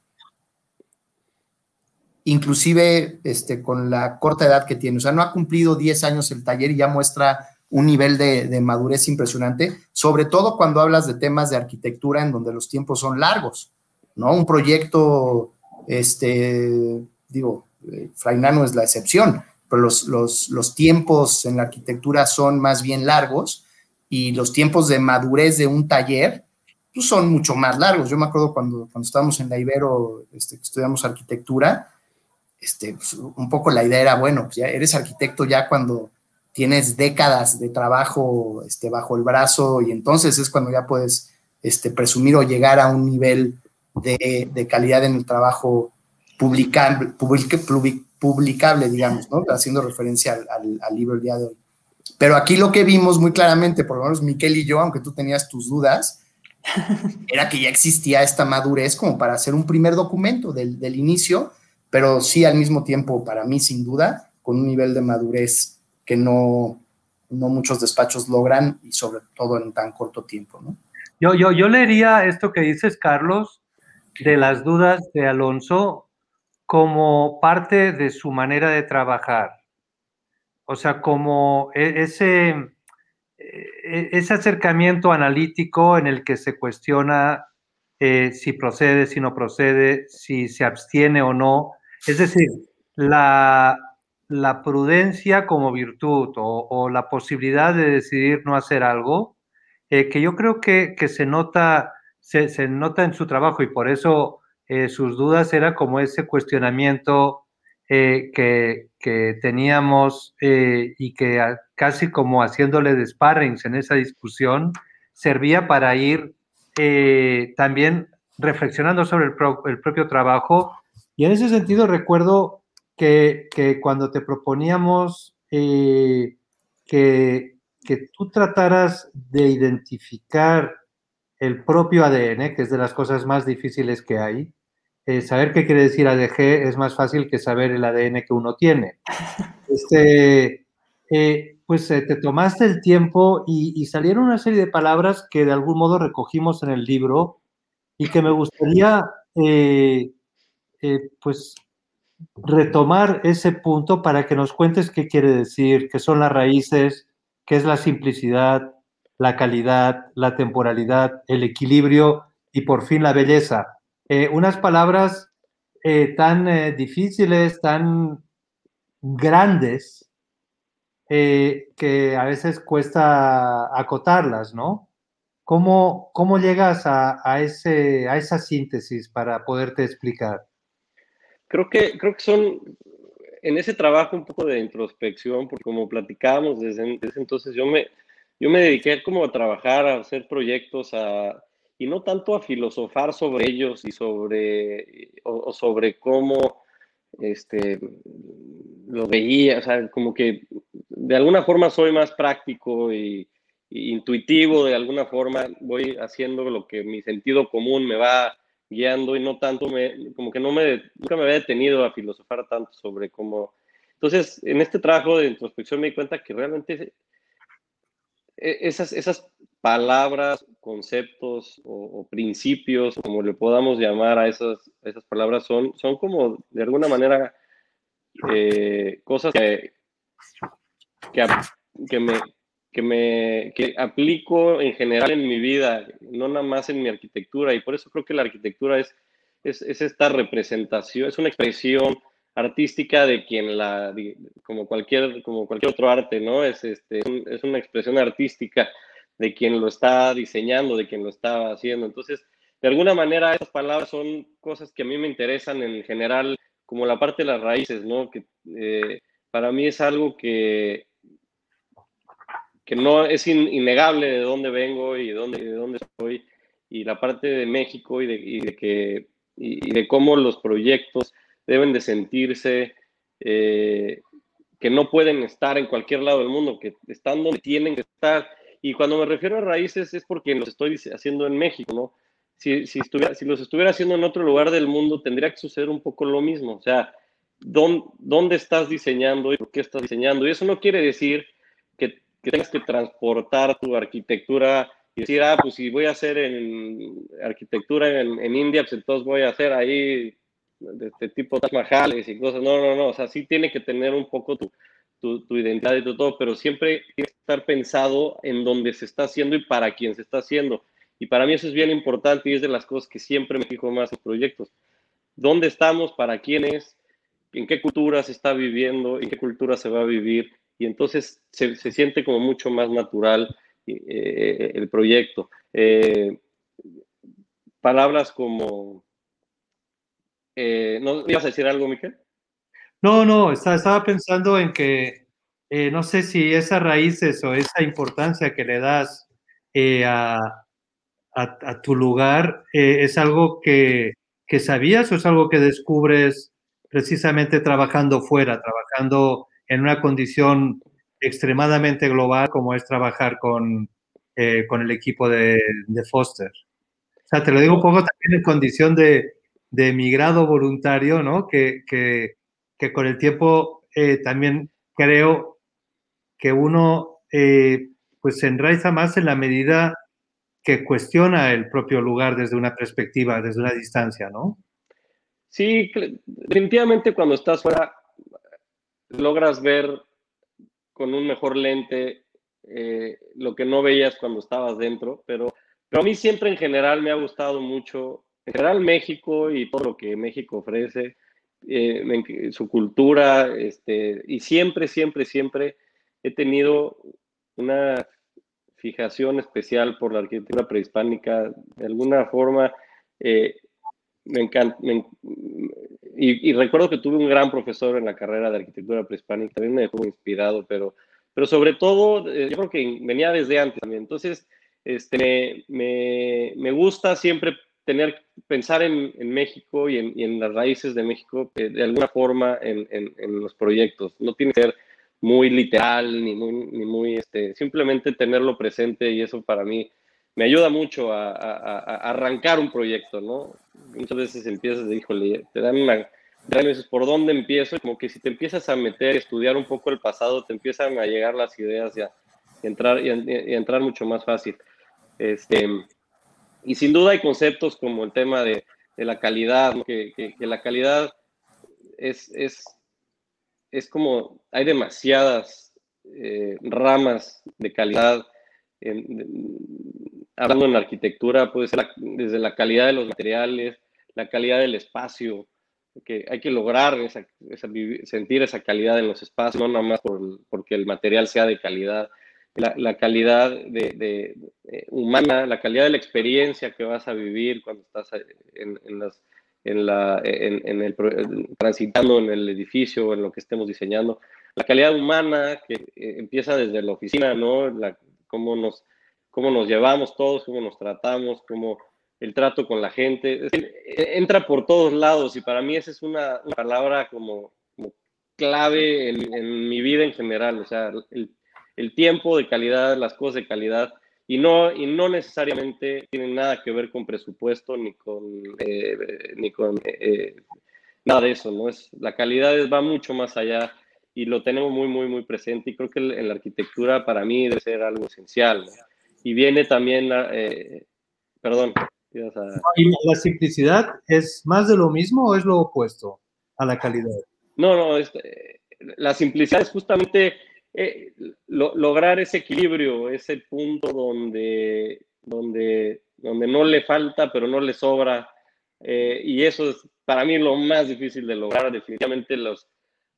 inclusive este, con la corta edad que tiene. O sea, no ha cumplido 10 años el taller y ya muestra un nivel de, madurez impresionante, sobre todo cuando hablas de temas de arquitectura en donde los tiempos son largos, ¿no? Un proyecto, este, digo, eh, Frainano es la excepción, pero los, los, tiempos en la arquitectura son más bien largos y los tiempos de madurez de un taller pues, son mucho más largos. Yo me acuerdo cuando, cuando estábamos en la Ibero, este, estudiamos arquitectura, este, pues, un poco la idea era, bueno, pues ya eres arquitecto ya cuando tienes décadas de trabajo este, bajo el brazo y entonces es cuando ya puedes este, presumir o llegar a un nivel de, calidad en el trabajo publicable, publicable, digamos, ¿no? haciendo referencia al, al, libro el día de hoy. Pero aquí lo que vimos muy claramente, por lo menos Miquel y yo, aunque tú tenías tus dudas, era que ya existía esta madurez como para hacer un primer documento del, del inicio pero sí al mismo tiempo, para mí, sin duda, con un nivel de madurez que no, no muchos despachos logran y sobre todo en tan corto tiempo. Yo, yo, yo leería esto que dices, Carlos, de las dudas de Alonso como parte de su manera de trabajar. O sea, como e, ese, e, ese acercamiento analítico en el que se cuestiona eh, si procede, si no procede, si se abstiene o no, es decir, la, prudencia como virtud o, la posibilidad de decidir no hacer algo, eh, que yo creo que, se, nota, se, nota en su trabajo y por eso eh, sus dudas era como ese cuestionamiento eh, que, teníamos y que casi como haciéndole de sparrings en esa discusión, servía para ir también reflexionando sobre el, el propio trabajo y en ese sentido recuerdo que, cuando te proponíamos eh, que, tú trataras de identificar el propio ADN, que es de las cosas más difíciles que hay, eh, saber qué quiere decir ADG es más fácil que saber el ADN que uno tiene. Este, eh, pues te tomaste el tiempo y, y, salieron una serie de palabras que de algún modo recogimos en el libro y que me gustaría eh, pues retomar ese punto para que nos cuentes qué quiere decir, qué son las raíces, qué es la simplicidad, la calidad, la temporalidad, el equilibrio y por fin la belleza. Eh, unas palabras eh, tan difíciles, tan grandes, que a veces cuesta acotarlas, ¿no? ¿Cómo, cómo llegas a, ese, a esa síntesis para poderte explicar? Creo que, creo que son en ese trabajo un poco de introspección, porque como platicábamos desde, ese entonces, yo me, yo me dediqué como a trabajar, a hacer proyectos, a, y no tanto a filosofar sobre ellos y sobre, o, sobre cómo este, lo veía, o sea, como que de alguna forma soy más práctico y, y intuitivo, de alguna forma voy haciendo lo que mi sentido común me va guiando y no tanto me, como que no me, nunca me había detenido a filosofar tanto sobre cómo. Entonces, en este trabajo de introspección me di cuenta que realmente e, esas, esas palabras, conceptos o, principios, como le podamos llamar a esas, esas palabras, son, son como de alguna manera eh, cosas que, que, que, me, que me que aplico en general en mi vida, no nada más en mi arquitectura, y por eso creo que la arquitectura es, es, esta representación, es una expresión artística de quien la, como cualquier, como cualquier otro arte, ¿no? Es, este, es una expresión artística de quien lo está diseñando, de quien lo está haciendo. Entonces, de alguna manera, esas palabras son cosas que a mí me interesan en general, como la parte de las raíces, ¿no? Que eh, para mí es algo que que no es innegable de dónde vengo y de dónde, de dónde estoy, y la parte de México y de, que, y, de cómo los proyectos deben de sentirse, eh, que no pueden estar en cualquier lado del mundo, que están donde tienen que estar. Y cuando me refiero a raíces es porque los estoy haciendo en México, ¿no? Si, si los estuviera haciendo en otro lugar del mundo, tendría que suceder un poco lo mismo. O sea, ¿dónde, dónde estás diseñando y por qué estás diseñando? Y eso no quiere decir que, tengas que transportar tu arquitectura y decir, ah, pues si voy a hacer en arquitectura en, en India, pues entonces voy a hacer ahí de este tipo de majales y cosas. No, no, no. O sea, sí tiene que tener un poco tu, tu, tu, identidad y todo, pero siempre tiene que estar pensado en dónde se está haciendo y para quién se está haciendo. Y para mí eso es bien importante y es de las cosas que siempre me fijo más en proyectos. ¿Dónde estamos? ¿Para quién es? ¿En qué cultura se está viviendo? ¿En qué cultura se va a vivir? Y entonces se, siente como mucho más natural eh, el proyecto. Eh, palabras como... Eh, ¿No ibas a decir algo, Miquel? No, no, estaba pensando en que eh, no sé si esas raíces o esa importancia que le das eh, a, a, tu lugar eh, es algo que, que, sabías o es algo que descubres precisamente trabajando fuera, trabajando en una condición extremadamente global como es trabajar con, eh, con el equipo de, Foster. O sea, te lo digo un poco también en condición de, de migrado voluntario, ¿no? Que, que, que con el tiempo eh, también creo que uno eh, pues se enraiza más en la medida que cuestiona el propio lugar desde una perspectiva, desde una distancia, ¿no? Sí, definitivamente cuando estás fuera logras ver con un mejor lente eh, lo que no veías cuando estabas dentro, pero, pero a mí siempre en general me ha gustado mucho, en general México y todo lo que México ofrece, eh, su cultura, este, y siempre, siempre, siempre he tenido una fijación especial por la arquitectura prehispánica. De alguna forma, eh, me encanta. Y, y, recuerdo que tuve un gran profesor en la carrera de arquitectura prehispánica, también me dejó inspirado, pero, pero sobre todo, eh, yo creo que venía desde antes también. Entonces, este, me, me, gusta siempre tener, pensar en, México y en, en, las raíces de México eh, de alguna forma en, en, los proyectos. No tiene que ser muy literal ni muy, ni muy este, simplemente tenerlo presente y eso para mí me ayuda mucho a, arrancar un proyecto, ¿no? Muchas veces empiezas de, híjole, te dan una, te dan veces por dónde empiezo, y como que si te empiezas a meter, estudiar un poco el pasado, te empiezan a llegar las ideas y a, entrar, y y entrar mucho más fácil. Este, y sin duda hay conceptos como el tema de, la calidad, que, la calidad es, es, es como, hay demasiadas eh, ramas de calidad. Hablando en arquitectura, puede ser la, desde la calidad de los materiales, la calidad del espacio, que hay que lograr esa, esa, sentir esa calidad en los espacios, no nada más por, porque el material sea de calidad la, la calidad de, de, de, eh, humana, la calidad de la experiencia que vas a vivir cuando estás en, en las, en la, en, en el, transitando en el edificio en lo que estemos diseñando. La calidad humana que eh, empieza desde la oficina, ¿no? La, cómo, nos, cómo nos llevamos todos, cómo nos tratamos, cómo el trato con la gente. Es decir, entra por todos lados y para mí esa es una, una palabra como, como clave en, en, mi vida en general. O sea, el el tiempo de calidad, las cosas de calidad, y no, y no necesariamente tienen nada que ver con presupuesto ni con, eh, ni con eh, nada de eso, ¿no? Es, la calidad va mucho más allá y lo tenemos muy, muy, muy presente y creo que en la arquitectura para mí debe ser algo esencial. ¿no? Y viene también, eh, perdón. ¿Y la simplicidad es más de lo mismo o es lo opuesto a la calidad? No, no, es, la simplicidad es justamente eh, lo, lograr ese equilibrio, ese punto donde, donde, donde no le falta, pero no le sobra. Eh, y eso es para mí lo más difícil de lograr. Definitivamente los,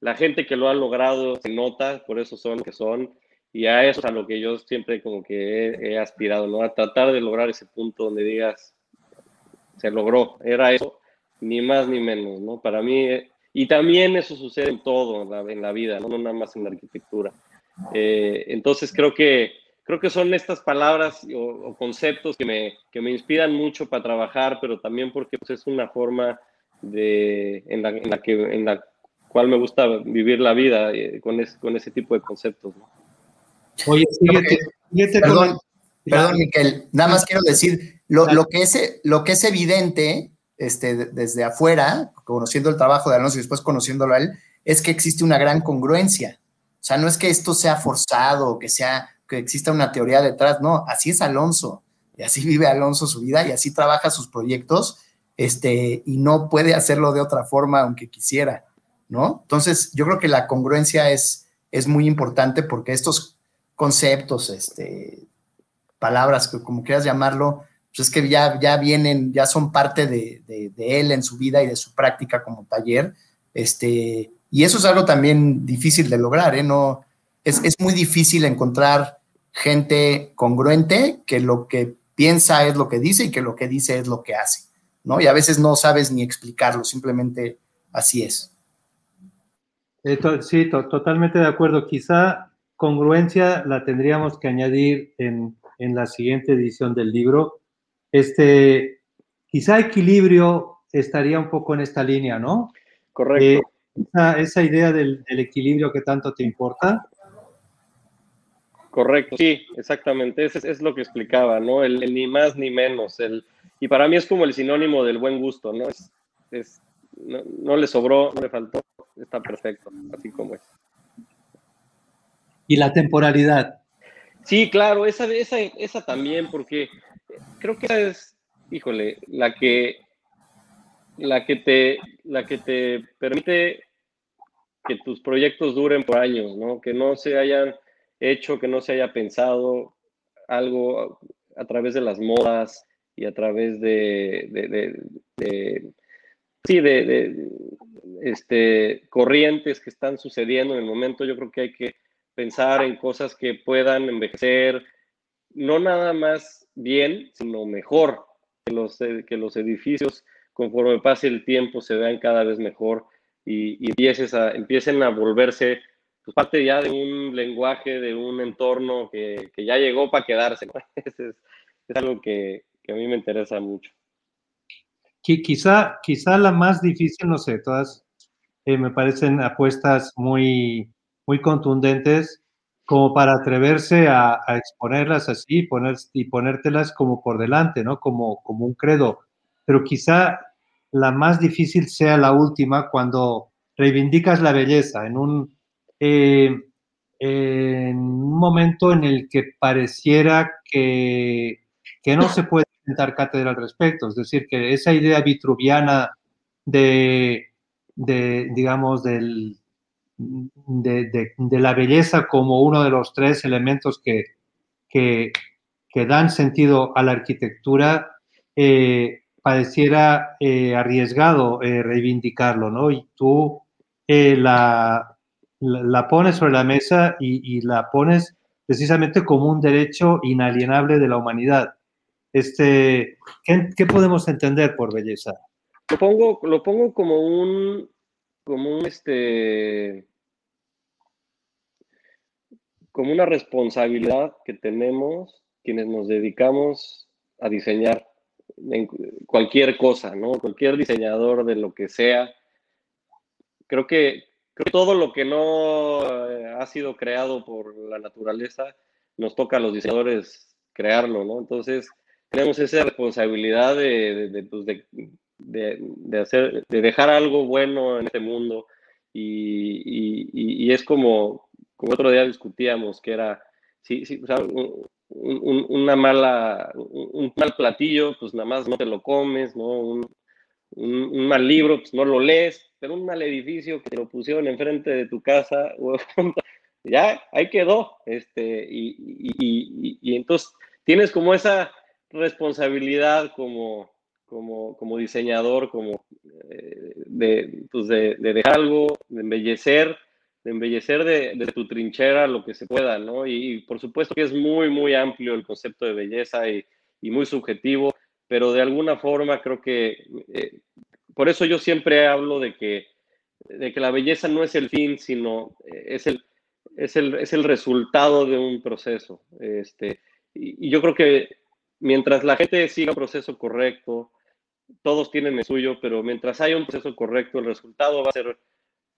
la gente que lo ha logrado se nota, por eso son lo que son. Y a eso es a lo que yo siempre como que he, aspirado, ¿no? A tratar de lograr ese punto donde digas, se logró, era eso, ni más ni menos, ¿no? Para mí y también eso sucede en todo, en la, vida, ¿no? nada más en la arquitectura. Eh, entonces creo que, creo que son estas palabras o, conceptos que me, que me, inspiran mucho para trabajar, pero también porque pues, es una forma de, en, la, que, cual me gusta vivir la vida eh, con, con ese tipo de conceptos. Oye, perdón, perdón, Miquel, nada más quiero decir, lo, lo, que, es, lo que es evidente este, desde afuera, conociendo el trabajo de Alonso y después conociéndolo a él, es que existe una gran congruencia. O sea, no es que esto sea forzado, que sea que exista una teoría detrás, no, así es Alonso, y así vive Alonso su vida y así trabaja sus proyectos, este, y no puede hacerlo de otra forma aunque quisiera, ¿no? Entonces, yo creo que la congruencia es, es muy importante porque estos conceptos, este, palabras, como quieras llamarlo, pues es que ya, ya vienen, ya son parte de, él en su vida y de su práctica como taller, este, y eso es algo también difícil de lograr, ¿eh? No, es, es muy difícil encontrar gente congruente que lo que piensa es lo que dice y que lo que dice es lo que hace, ¿no? Y a veces no sabes ni explicarlo, simplemente así es. Eh, sí, totalmente de acuerdo. Quizá congruencia la tendríamos que añadir en, en, la siguiente edición del libro. Este, quizá equilibrio estaría un poco en esta línea, ¿no? Correcto. Eh, esa, idea del, del, equilibrio que tanto te importa, Correcto, sí, exactamente. Eso es, lo que explicaba, ¿no? El, ni más ni menos. El, y para mí es como el sinónimo del buen gusto, ¿no? Es, no, le sobró, no le faltó, está perfecto, así como es. ¿Y la temporalidad? Sí, claro, esa, esa, esa también, porque creo que esa es, híjole, la que, la que te, la que te permite que tus proyectos duren por años, ¿no? Que no se hayan hecho que no se haya pensado algo a través de las modas y a través de, de, sí, de, este, corrientes que están sucediendo en el momento. Yo creo que hay que pensar en cosas que puedan envejecer, no nada más bien, sino mejor, que los, que los edificios, conforme pase el tiempo, se vean cada vez mejor y, y a, empiecen a volverse pues, parte ya de un lenguaje, de un entorno que, ya llegó para quedarse. Es, algo que, a mí me interesa mucho. Quizá, quizá la más difícil, no sé, todas eh, me parecen apuestas muy, muy contundentes como para atreverse a, exponerlas así poner, y ponértelas como por delante, ¿no? Como, como un credo. Pero quizá la más difícil sea la última cuando reivindicas la belleza en un, eh, en un momento en el que pareciera que, que no se puede dar cátedra al respecto, es decir, que esa idea vitruviana de, digamos, de, la belleza como uno de los tres elementos que, que, que dan sentido a la arquitectura, eh, pareciera eh, arriesgado reivindicarlo, ¿no? Y tú la, la, pones sobre la mesa y, la pones precisamente como un derecho inalienable de la humanidad. Este, ¿qué, podemos entender por belleza? Lo pongo, lo pongo como un, como un, este, como una responsabilidad que tenemos quienes nos dedicamos a diseñar cualquier cosa, ¿no? Cualquier diseñador de lo que sea. Creo que todo lo que no eh, ha sido creado por la naturaleza, nos toca a los diseñadores crearlo, ¿no? Entonces, tenemos esa responsabilidad de, pues, hacer, de dejar algo bueno en este mundo. Y, es como, como otro día discutíamos, que era, sí, sí, un, una mala, un, mal platillo, pues nada más no te lo comes, ¿no? Un, mal libro, pues no lo lees, pero un mal edificio que lo pusieron enfrente de tu casa, ya ahí quedó. Este, y, y, entonces tienes como esa responsabilidad como, como, como diseñador, como eh, de, pues de, de, dejar algo, de embellecer, de embellecer de, de, tu trinchera lo que se pueda, ¿no? Y, por supuesto que es muy, muy amplio el concepto de belleza y, y muy subjetivo pero de alguna forma creo que, eh, por eso yo siempre hablo de que, de que la belleza no es el fin, sino eh, es el, es el, es el resultado de un proceso. Este, y, yo creo que mientras la gente siga un proceso correcto, todos tienen el suyo, pero mientras haya un proceso correcto, el resultado va a ser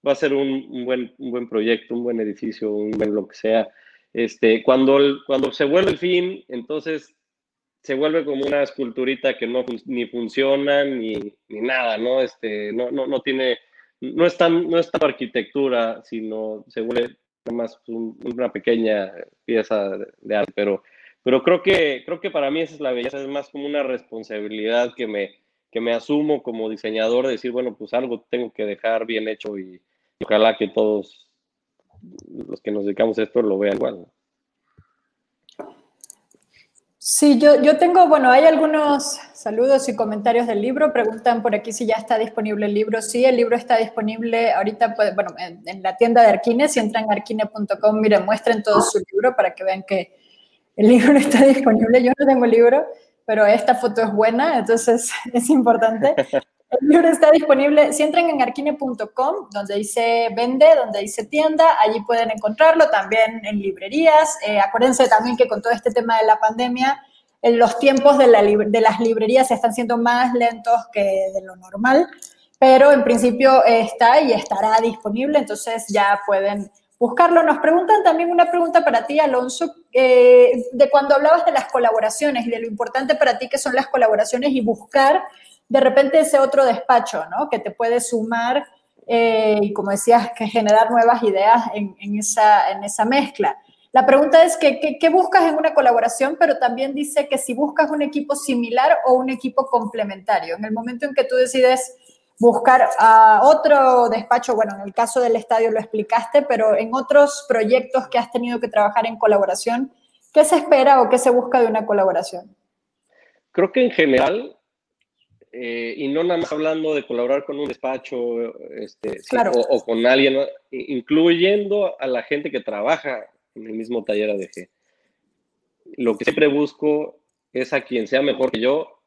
va a ser un, buen, un buen proyecto, un buen edificio, un buen lo que sea. Este, cuando, cuando se vuelve el fin, entonces se vuelve como una esculturita que no ni funciona ni, ni nada, ¿no? Este, no, no, no tiene, no es, tan, no es tan arquitectura, sino se vuelve más una pequeña pieza de arte, pero, pero creo, que, creo que para mí esa es la belleza, es más como una responsabilidad que me, que me asumo como diseñador, de decir, bueno, pues algo tengo que dejar bien hecho y, ojalá que todos los que nos dedicamos a esto lo vean igual. Sí, yo, yo tengo, bueno, hay algunos saludos y comentarios del libro. Preguntan por aquí si ya está disponible el libro. Sí, el libro está disponible ahorita, pues, bueno, en, la tienda de Arquine. Si entran a arquine.com, miren, muestren todo su libro para que vean que el libro está disponible. Yo no tengo el libro, pero esta foto es buena, entonces es importante. El libro está disponible, si entran en arquine.com, donde dice vende, donde dice tienda, allí pueden encontrarlo, también en librerías. Eh, acuérdense también que con todo este tema de la pandemia, en los tiempos de, de, las librerías están siendo más lentos que de lo normal, pero en principio está y estará disponible, entonces ya pueden buscarlo. Nos preguntan también una pregunta para ti, Alonso, eh, de cuando hablabas de las colaboraciones y de lo importante para ti que son las colaboraciones y buscar de repente ese otro despacho, ¿no? Que te puede sumar eh, y, como decías, que generar nuevas ideas en, esa, en esa mezcla. La pregunta es que, ¿qué buscas en una colaboración? Pero también dice que si buscas un equipo similar o un equipo complementario. En el momento en que tú decides buscar a otro despacho, bueno, en el caso del estadio lo explicaste, pero en otros proyectos que has tenido que trabajar en colaboración, ¿qué se espera o qué se busca de una colaboración? Creo que en general eh, y no nada más hablando de colaborar con un despacho este, o, con alguien, incluyendo a la gente que trabaja en el mismo taller ADG. Lo que siempre busco es a quien sea mejor que yo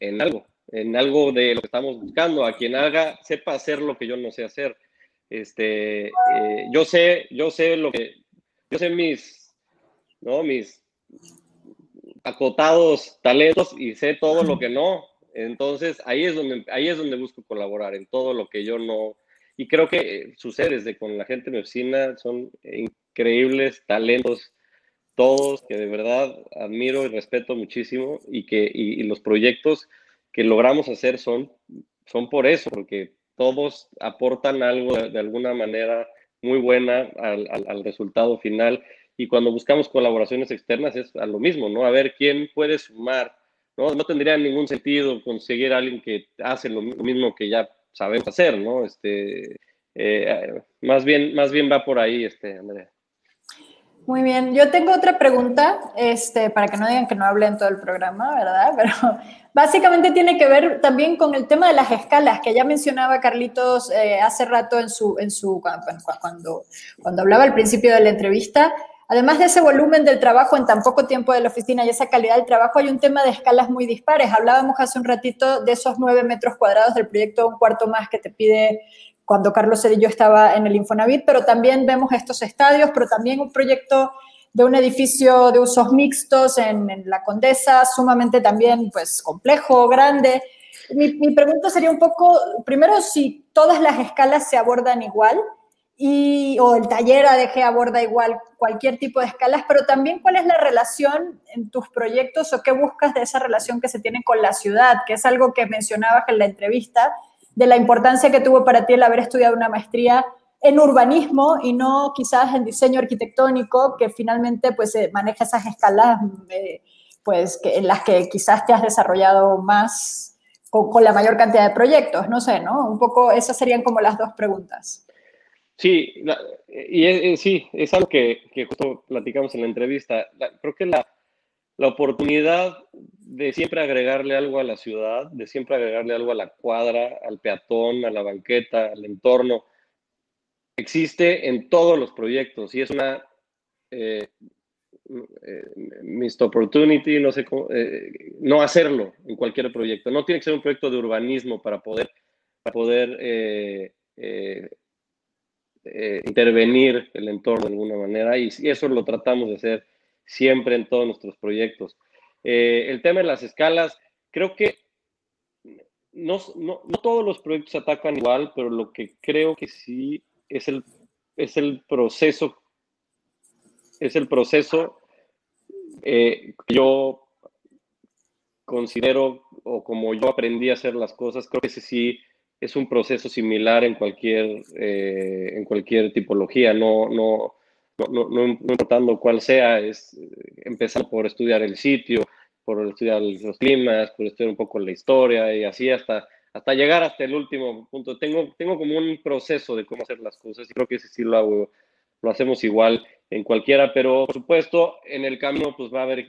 en algo, en algo de lo que estamos buscando, a quien haga, sepa hacer lo que yo no sé hacer. Este, eh, yo sé, yo sé lo que, yo sé mis, ¿no? Mis acotados talentos y sé todo lo que no, entonces, ahí es donde, ahí es donde busco colaborar, en todo lo que yo no... Y creo que sucede desde con la gente de mi oficina, son increíbles talentos, todos que de verdad admiro y respeto muchísimo y que y, los proyectos que logramos hacer son, son por eso, porque todos aportan algo de, alguna manera muy buena al, al, resultado final. Y cuando buscamos colaboraciones externas es a lo mismo, ¿no? A ver quién puede sumar ¿no? tendría ningún sentido conseguir a alguien que hace lo, mismo que ya sabemos hacer, ¿no? Este, eh, más, bien, más bien va por ahí, este, Andrea. Muy bien, yo tengo otra pregunta, este, para que no digan que no hable en todo el programa, ¿verdad? Pero básicamente tiene que ver también con el tema de las escalas, que ya mencionaba Carlitos eh, hace rato en su, en su cuando, cuando hablaba al principio de la entrevista. Además de ese volumen del trabajo en tan poco tiempo de la oficina y esa calidad del trabajo, hay un tema de escalas muy dispares. Hablábamos hace un ratito de esos nueve metros cuadrados del proyecto Un Cuarto Más que te pide cuando Carlos Cedillo estaba en el Infonavit, pero también vemos estos estadios, pero también un proyecto de un edificio de usos mixtos en, la Condesa, sumamente también pues complejo, grande. Mi, mi pregunta sería un poco, primero, si todas las escalas se abordan igual, y, o el taller ADG aborda igual cualquier tipo de escalas, pero también cuál es la relación en tus proyectos o qué buscas de esa relación que se tiene con la ciudad, que es algo que mencionabas en la entrevista, de la importancia que tuvo para ti el haber estudiado una maestría en urbanismo y no quizás en diseño arquitectónico, que finalmente pues eh, maneja esas escalas eh, pues, que, en las que quizás te has desarrollado más con, con la mayor cantidad de proyectos, no sé, ¿no? Un poco esas serían como las dos preguntas. Sí, y sí, es algo que, justo platicamos en la entrevista. creo que la, oportunidad de siempre agregarle algo a la ciudad, de siempre agregarle algo a la cuadra, al peatón, a la banqueta, al entorno, existe en todos los proyectos y es una eh, eh missed opportunity, no sé cómo, eh, no hacerlo en cualquier proyecto. No tiene que ser un proyecto de urbanismo para poder, para poder intervenir el entorno de alguna manera y, eso lo tratamos de hacer siempre en todos nuestros proyectos. Eh, el tema de las escalas, creo que no, no, todos los proyectos atacan igual, pero lo que creo que sí es el, es el proceso, es el proceso eh, que yo considero o como yo aprendí a hacer las cosas, creo que ese sí es un proceso similar en cualquier, eh, en cualquier tipología, no, no, no, no, importando cuál sea, es empezar por estudiar el sitio, por estudiar los climas, por estudiar un poco la historia y así hasta, hasta llegar hasta el último punto. Tengo, tengo como un proceso de cómo hacer las cosas y creo que ese sí lo hago, lo hacemos igual en cualquiera, pero por supuesto en el camino pues va a haber,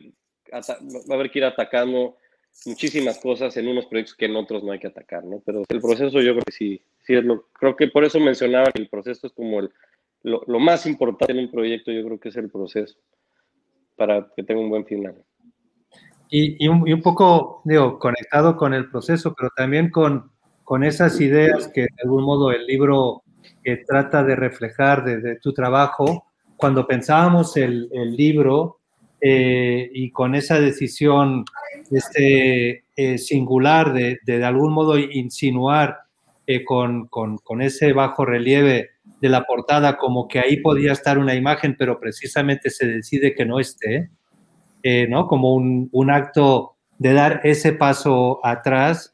va a haber que ir atacando muchísimas cosas en unos proyectos que en otros no hay que atacar, ¿no? Pero el proceso yo creo que sí, sí es lo, creo que por eso mencionaba que el proceso es como el, lo, lo, más importante en un proyecto, yo creo que es el proceso, para que tenga un buen final. Y, un, poco, digo, conectado con el proceso, pero también con, con esas ideas que de algún modo el libro que trata de reflejar de tu trabajo, cuando pensábamos el, el libro, eh, y con esa decisión este, eh, singular de, de, de, algún modo insinuar eh, con, con, con, ese bajo relieve de la portada como que ahí podía estar una imagen, pero precisamente se decide que no esté, eh, ¿no? Como un, acto de dar ese paso atrás.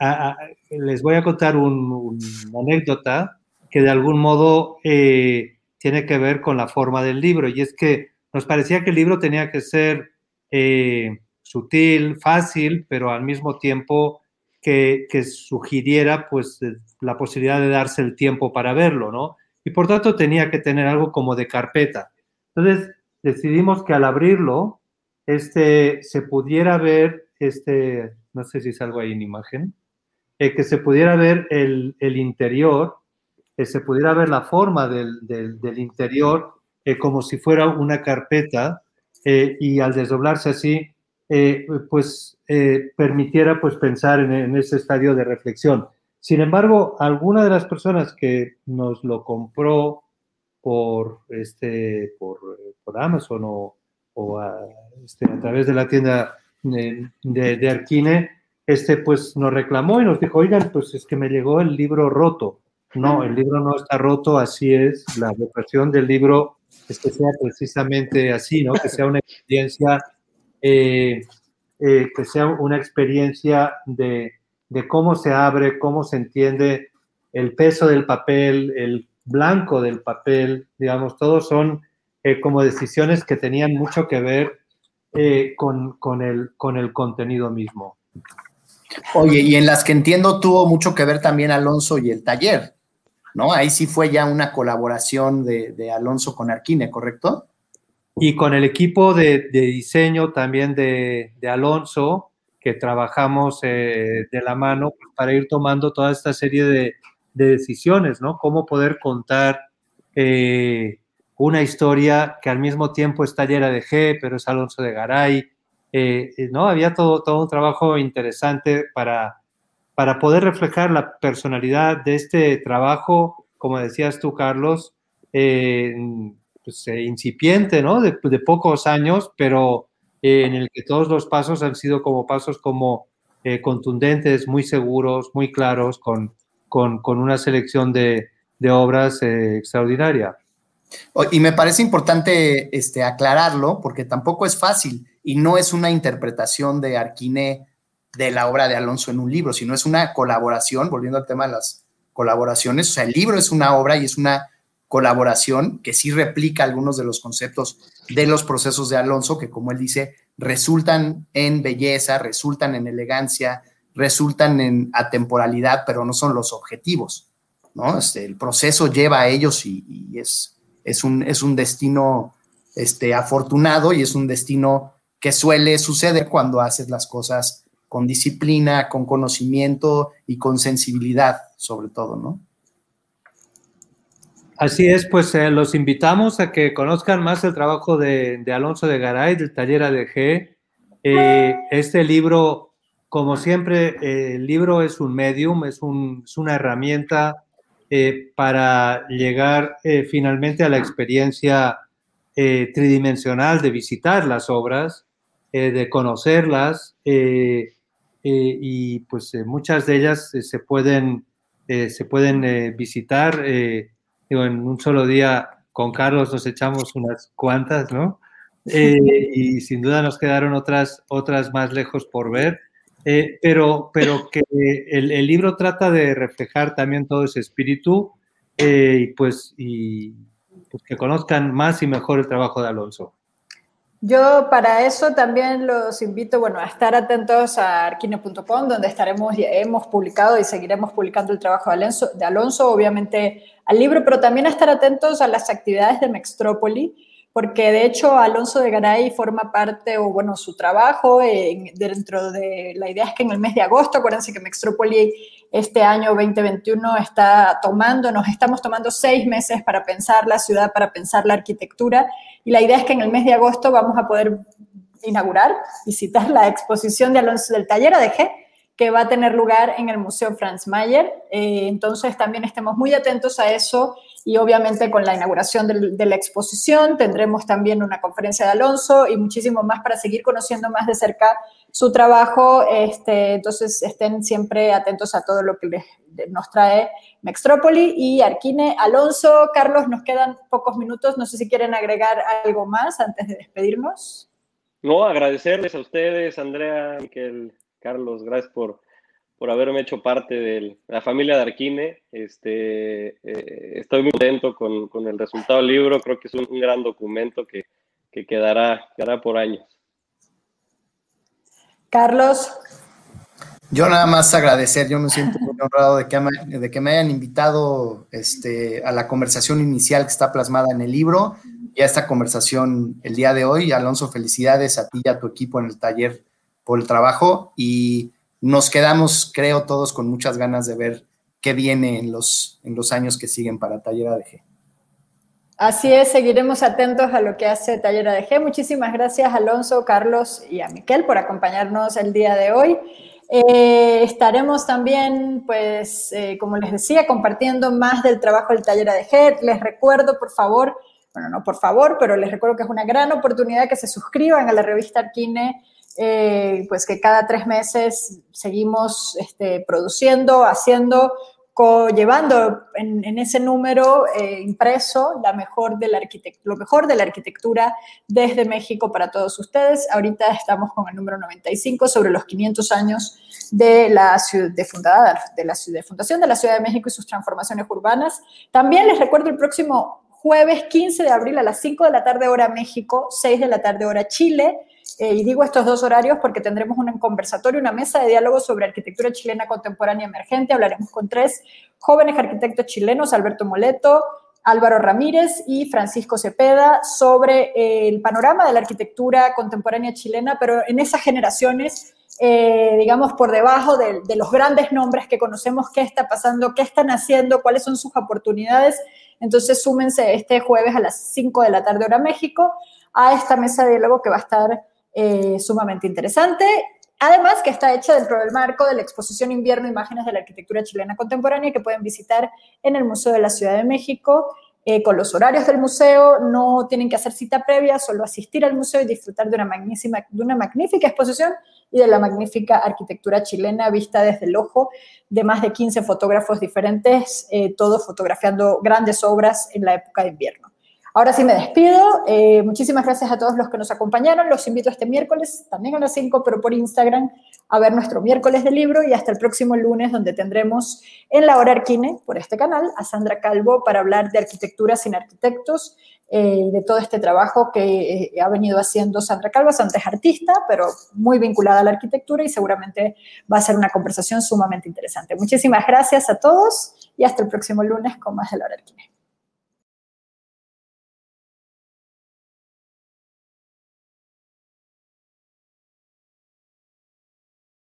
A, les voy a contar un, una anécdota que de algún modo tiene que ver con la forma del libro, y es que nos parecía que el libro tenía que ser eh, sutil, fácil, pero al mismo tiempo que, que, sugiriera pues la posibilidad de darse el tiempo para verlo, ¿no? Y por tanto tenía que tener algo como de carpeta. Entonces decidimos que al abrirlo, este, se pudiera ver, este, no sé si salgo ahí en imagen, eh, que se pudiera ver el, el interior, que se pudiera ver la forma del, del, interior eh, como si fuera una carpeta eh, y al desdoblarse así, eh, pues eh, permitiera pues pensar en, en, ese estadio de reflexión. Sin embargo, alguna de las personas que nos lo compró por, este, por, por Amazon o, este, a, través de la tienda de Arquine, este, pues nos reclamó y nos dijo, oigan, pues es que me llegó el libro roto. No, el libro no está roto, así es. La vocación del libro es que sea precisamente así, ¿no? Que sea una experiencia, eh, eh, que sea una experiencia de, de, cómo se abre, cómo se entiende el peso del papel, el blanco del papel, digamos, todos son eh, como decisiones que tenían mucho que ver eh, con, con, el, con el contenido mismo. Oye, y en las que entiendo tuvo mucho que ver también Alonso y el taller. ¿no? Ahí sí fue ya una colaboración de, de Alonso con Arquine, ¿correcto? Y con el equipo de, de diseño también de, de, Alonso, que trabajamos eh, de la mano pues, para ir tomando toda esta serie de, decisiones, ¿no? Cómo poder contar eh, una historia que al mismo tiempo está llena de G, pero es Alonso de Garay, eh, ¿no? Había todo, todo un trabajo interesante para, para poder reflejar la personalidad de este trabajo, como decías tú, Carlos, eh, pues, eh, incipiente, ¿no? De, de, pocos años, pero eh, en el que todos los pasos han sido como pasos como eh, contundentes, muy seguros, muy claros, con, con, con una selección de, de obras eh, extraordinaria. Y me parece importante este, aclararlo, porque tampoco es fácil y no es una interpretación de Arquiné de la obra de Alonso en un libro, sino es una colaboración, volviendo al tema de las colaboraciones, o sea, el libro es una obra y es una colaboración que sí replica algunos de los conceptos de los procesos de Alonso, que como él dice, resultan en belleza, resultan en elegancia, resultan en atemporalidad, pero no son los objetivos, ¿no? Este, el proceso lleva a ellos y es, es, un, es un destino este, afortunado y es un destino que suele suceder cuando haces las cosas con disciplina, con conocimiento y con sensibilidad, sobre todo, ¿no? Así es, pues eh, los invitamos a que conozcan más el trabajo de, de Alonso de Garay, del taller ADG. Eh, este libro, como siempre, eh, el libro es un medium, es, un, es una herramienta eh, para llegar eh, finalmente a la experiencia tridimensional de visitar las obras, de conocerlas, y pues muchas de ellas se pueden se pueden visitar. Digo, en un solo día con Carlos nos echamos unas cuantas, ¿no? y sin duda nos quedaron otras, otras más lejos por ver. Pero, pero que el, el, libro trata de reflejar también todo ese espíritu y pues y, pues, que conozcan más y mejor el trabajo de Alonso. Yo para eso también los invito, bueno, a estar atentos a arquine.com, donde estaremos, hemos publicado y seguiremos publicando el trabajo de Alonso, de Alonso, obviamente al libro, pero también a estar atentos a las actividades de Mextrópoli, porque de hecho Alonso de Garay forma parte, o bueno, su trabajo dentro de, la idea es que en el mes de agosto, acuérdense que Mextrópoli este año 2021 está tomando, nos estamos tomando seis meses para pensar la ciudad, para pensar la arquitectura, y la idea es que en el mes de agosto vamos a poder inaugurar, visitar la exposición de Alonso del Taller ADG, que va a tener lugar en el Museo Franz Mayer. Eh, entonces también estemos muy atentos a eso y obviamente con la inauguración de, la exposición tendremos también una conferencia de Alonso y muchísimo más para seguir conociendo más de cerca su trabajo. Este, entonces estén siempre atentos a todo lo que nos trae Mextrópoli y Arquine. Alonso, Carlos, nos quedan pocos minutos. No sé si quieren agregar algo más antes de despedirnos. No, agradecerles a ustedes, Andrea, Miquel, Carlos, gracias por por haberme hecho parte de la familia de Arquine. Este, eh, estoy muy contento con, con, el resultado del libro. Creo que es un, gran documento que, que quedará, quedará por años. Carlos. Yo nada más agradecer, yo me siento muy honrado de que, me, de que me hayan invitado este, a la conversación inicial que está plasmada en el libro y a esta conversación el día de hoy. Alonso, felicidades a ti y a tu equipo en el taller por el trabajo y nos quedamos, creo, todos con muchas ganas de ver qué viene en los, en los años que siguen para Taller ADG. Así es, seguiremos atentos a lo que hace Taller ADG. Muchísimas gracias, Alonso, Carlos y a Miquel por acompañarnos el día de hoy. Eh, estaremos también, pues, eh, como les decía, compartiendo más del trabajo del Taller ADG. Les recuerdo, por favor, bueno, no por favor, pero les recuerdo que es una gran oportunidad que se suscriban a la revista Arquine eh, pues que cada tres meses seguimos este, produciendo, haciendo, llevando en, ese número eh, impreso la mejor de la lo mejor de la arquitectura desde México para todos ustedes. Ahorita estamos con el número 95 sobre los 500 años de la ciudad de, fundada, de la ciudad, de fundación de la Ciudad de México y sus transformaciones urbanas. También les recuerdo el próximo jueves 15 de abril a las 5 de la tarde hora México, 6 de la tarde hora Chile eh, y digo estos dos horarios porque tendremos un conversatorio, una mesa de diálogo sobre arquitectura chilena contemporánea emergente. Hablaremos con tres jóvenes arquitectos chilenos, Alberto Moleto, Álvaro Ramírez y Francisco Cepeda, sobre eh, el panorama de la arquitectura contemporánea chilena, pero en esas generaciones, eh, digamos, por debajo de, de los grandes nombres que conocemos, qué está pasando, qué están haciendo, cuáles son sus oportunidades. Entonces, súmense este jueves a las 5 de la tarde hora México a esta mesa de diálogo que va a estar eh, sumamente interesante. Además, que está hecha dentro del marco de la exposición Invierno Imágenes de la Arquitectura Chilena Contemporánea que pueden visitar en el Museo de la Ciudad de México. Eh, con los horarios del museo, no tienen que hacer cita previa, solo asistir al museo y disfrutar de una, magnífica, exposición y de la magnífica arquitectura chilena vista desde el ojo de más de 15 fotógrafos diferentes, eh, todos fotografiando grandes obras en la época de invierno. Ahora sí me despido. Eh, muchísimas gracias a todos los que nos acompañaron. Los invito este miércoles, también a las 5, pero por Instagram, a ver nuestro miércoles de libro y hasta el próximo lunes, donde tendremos en la hora Arquine, por este canal, a Sandra Calvo para hablar de arquitectura sin arquitectos eh, de todo este trabajo que eh, ha venido haciendo Sandra Calvo. Sandra es artista, pero muy vinculada a la arquitectura y seguramente va a ser una conversación sumamente interesante. Muchísimas gracias a todos y hasta el próximo lunes con más de la hora Arquine.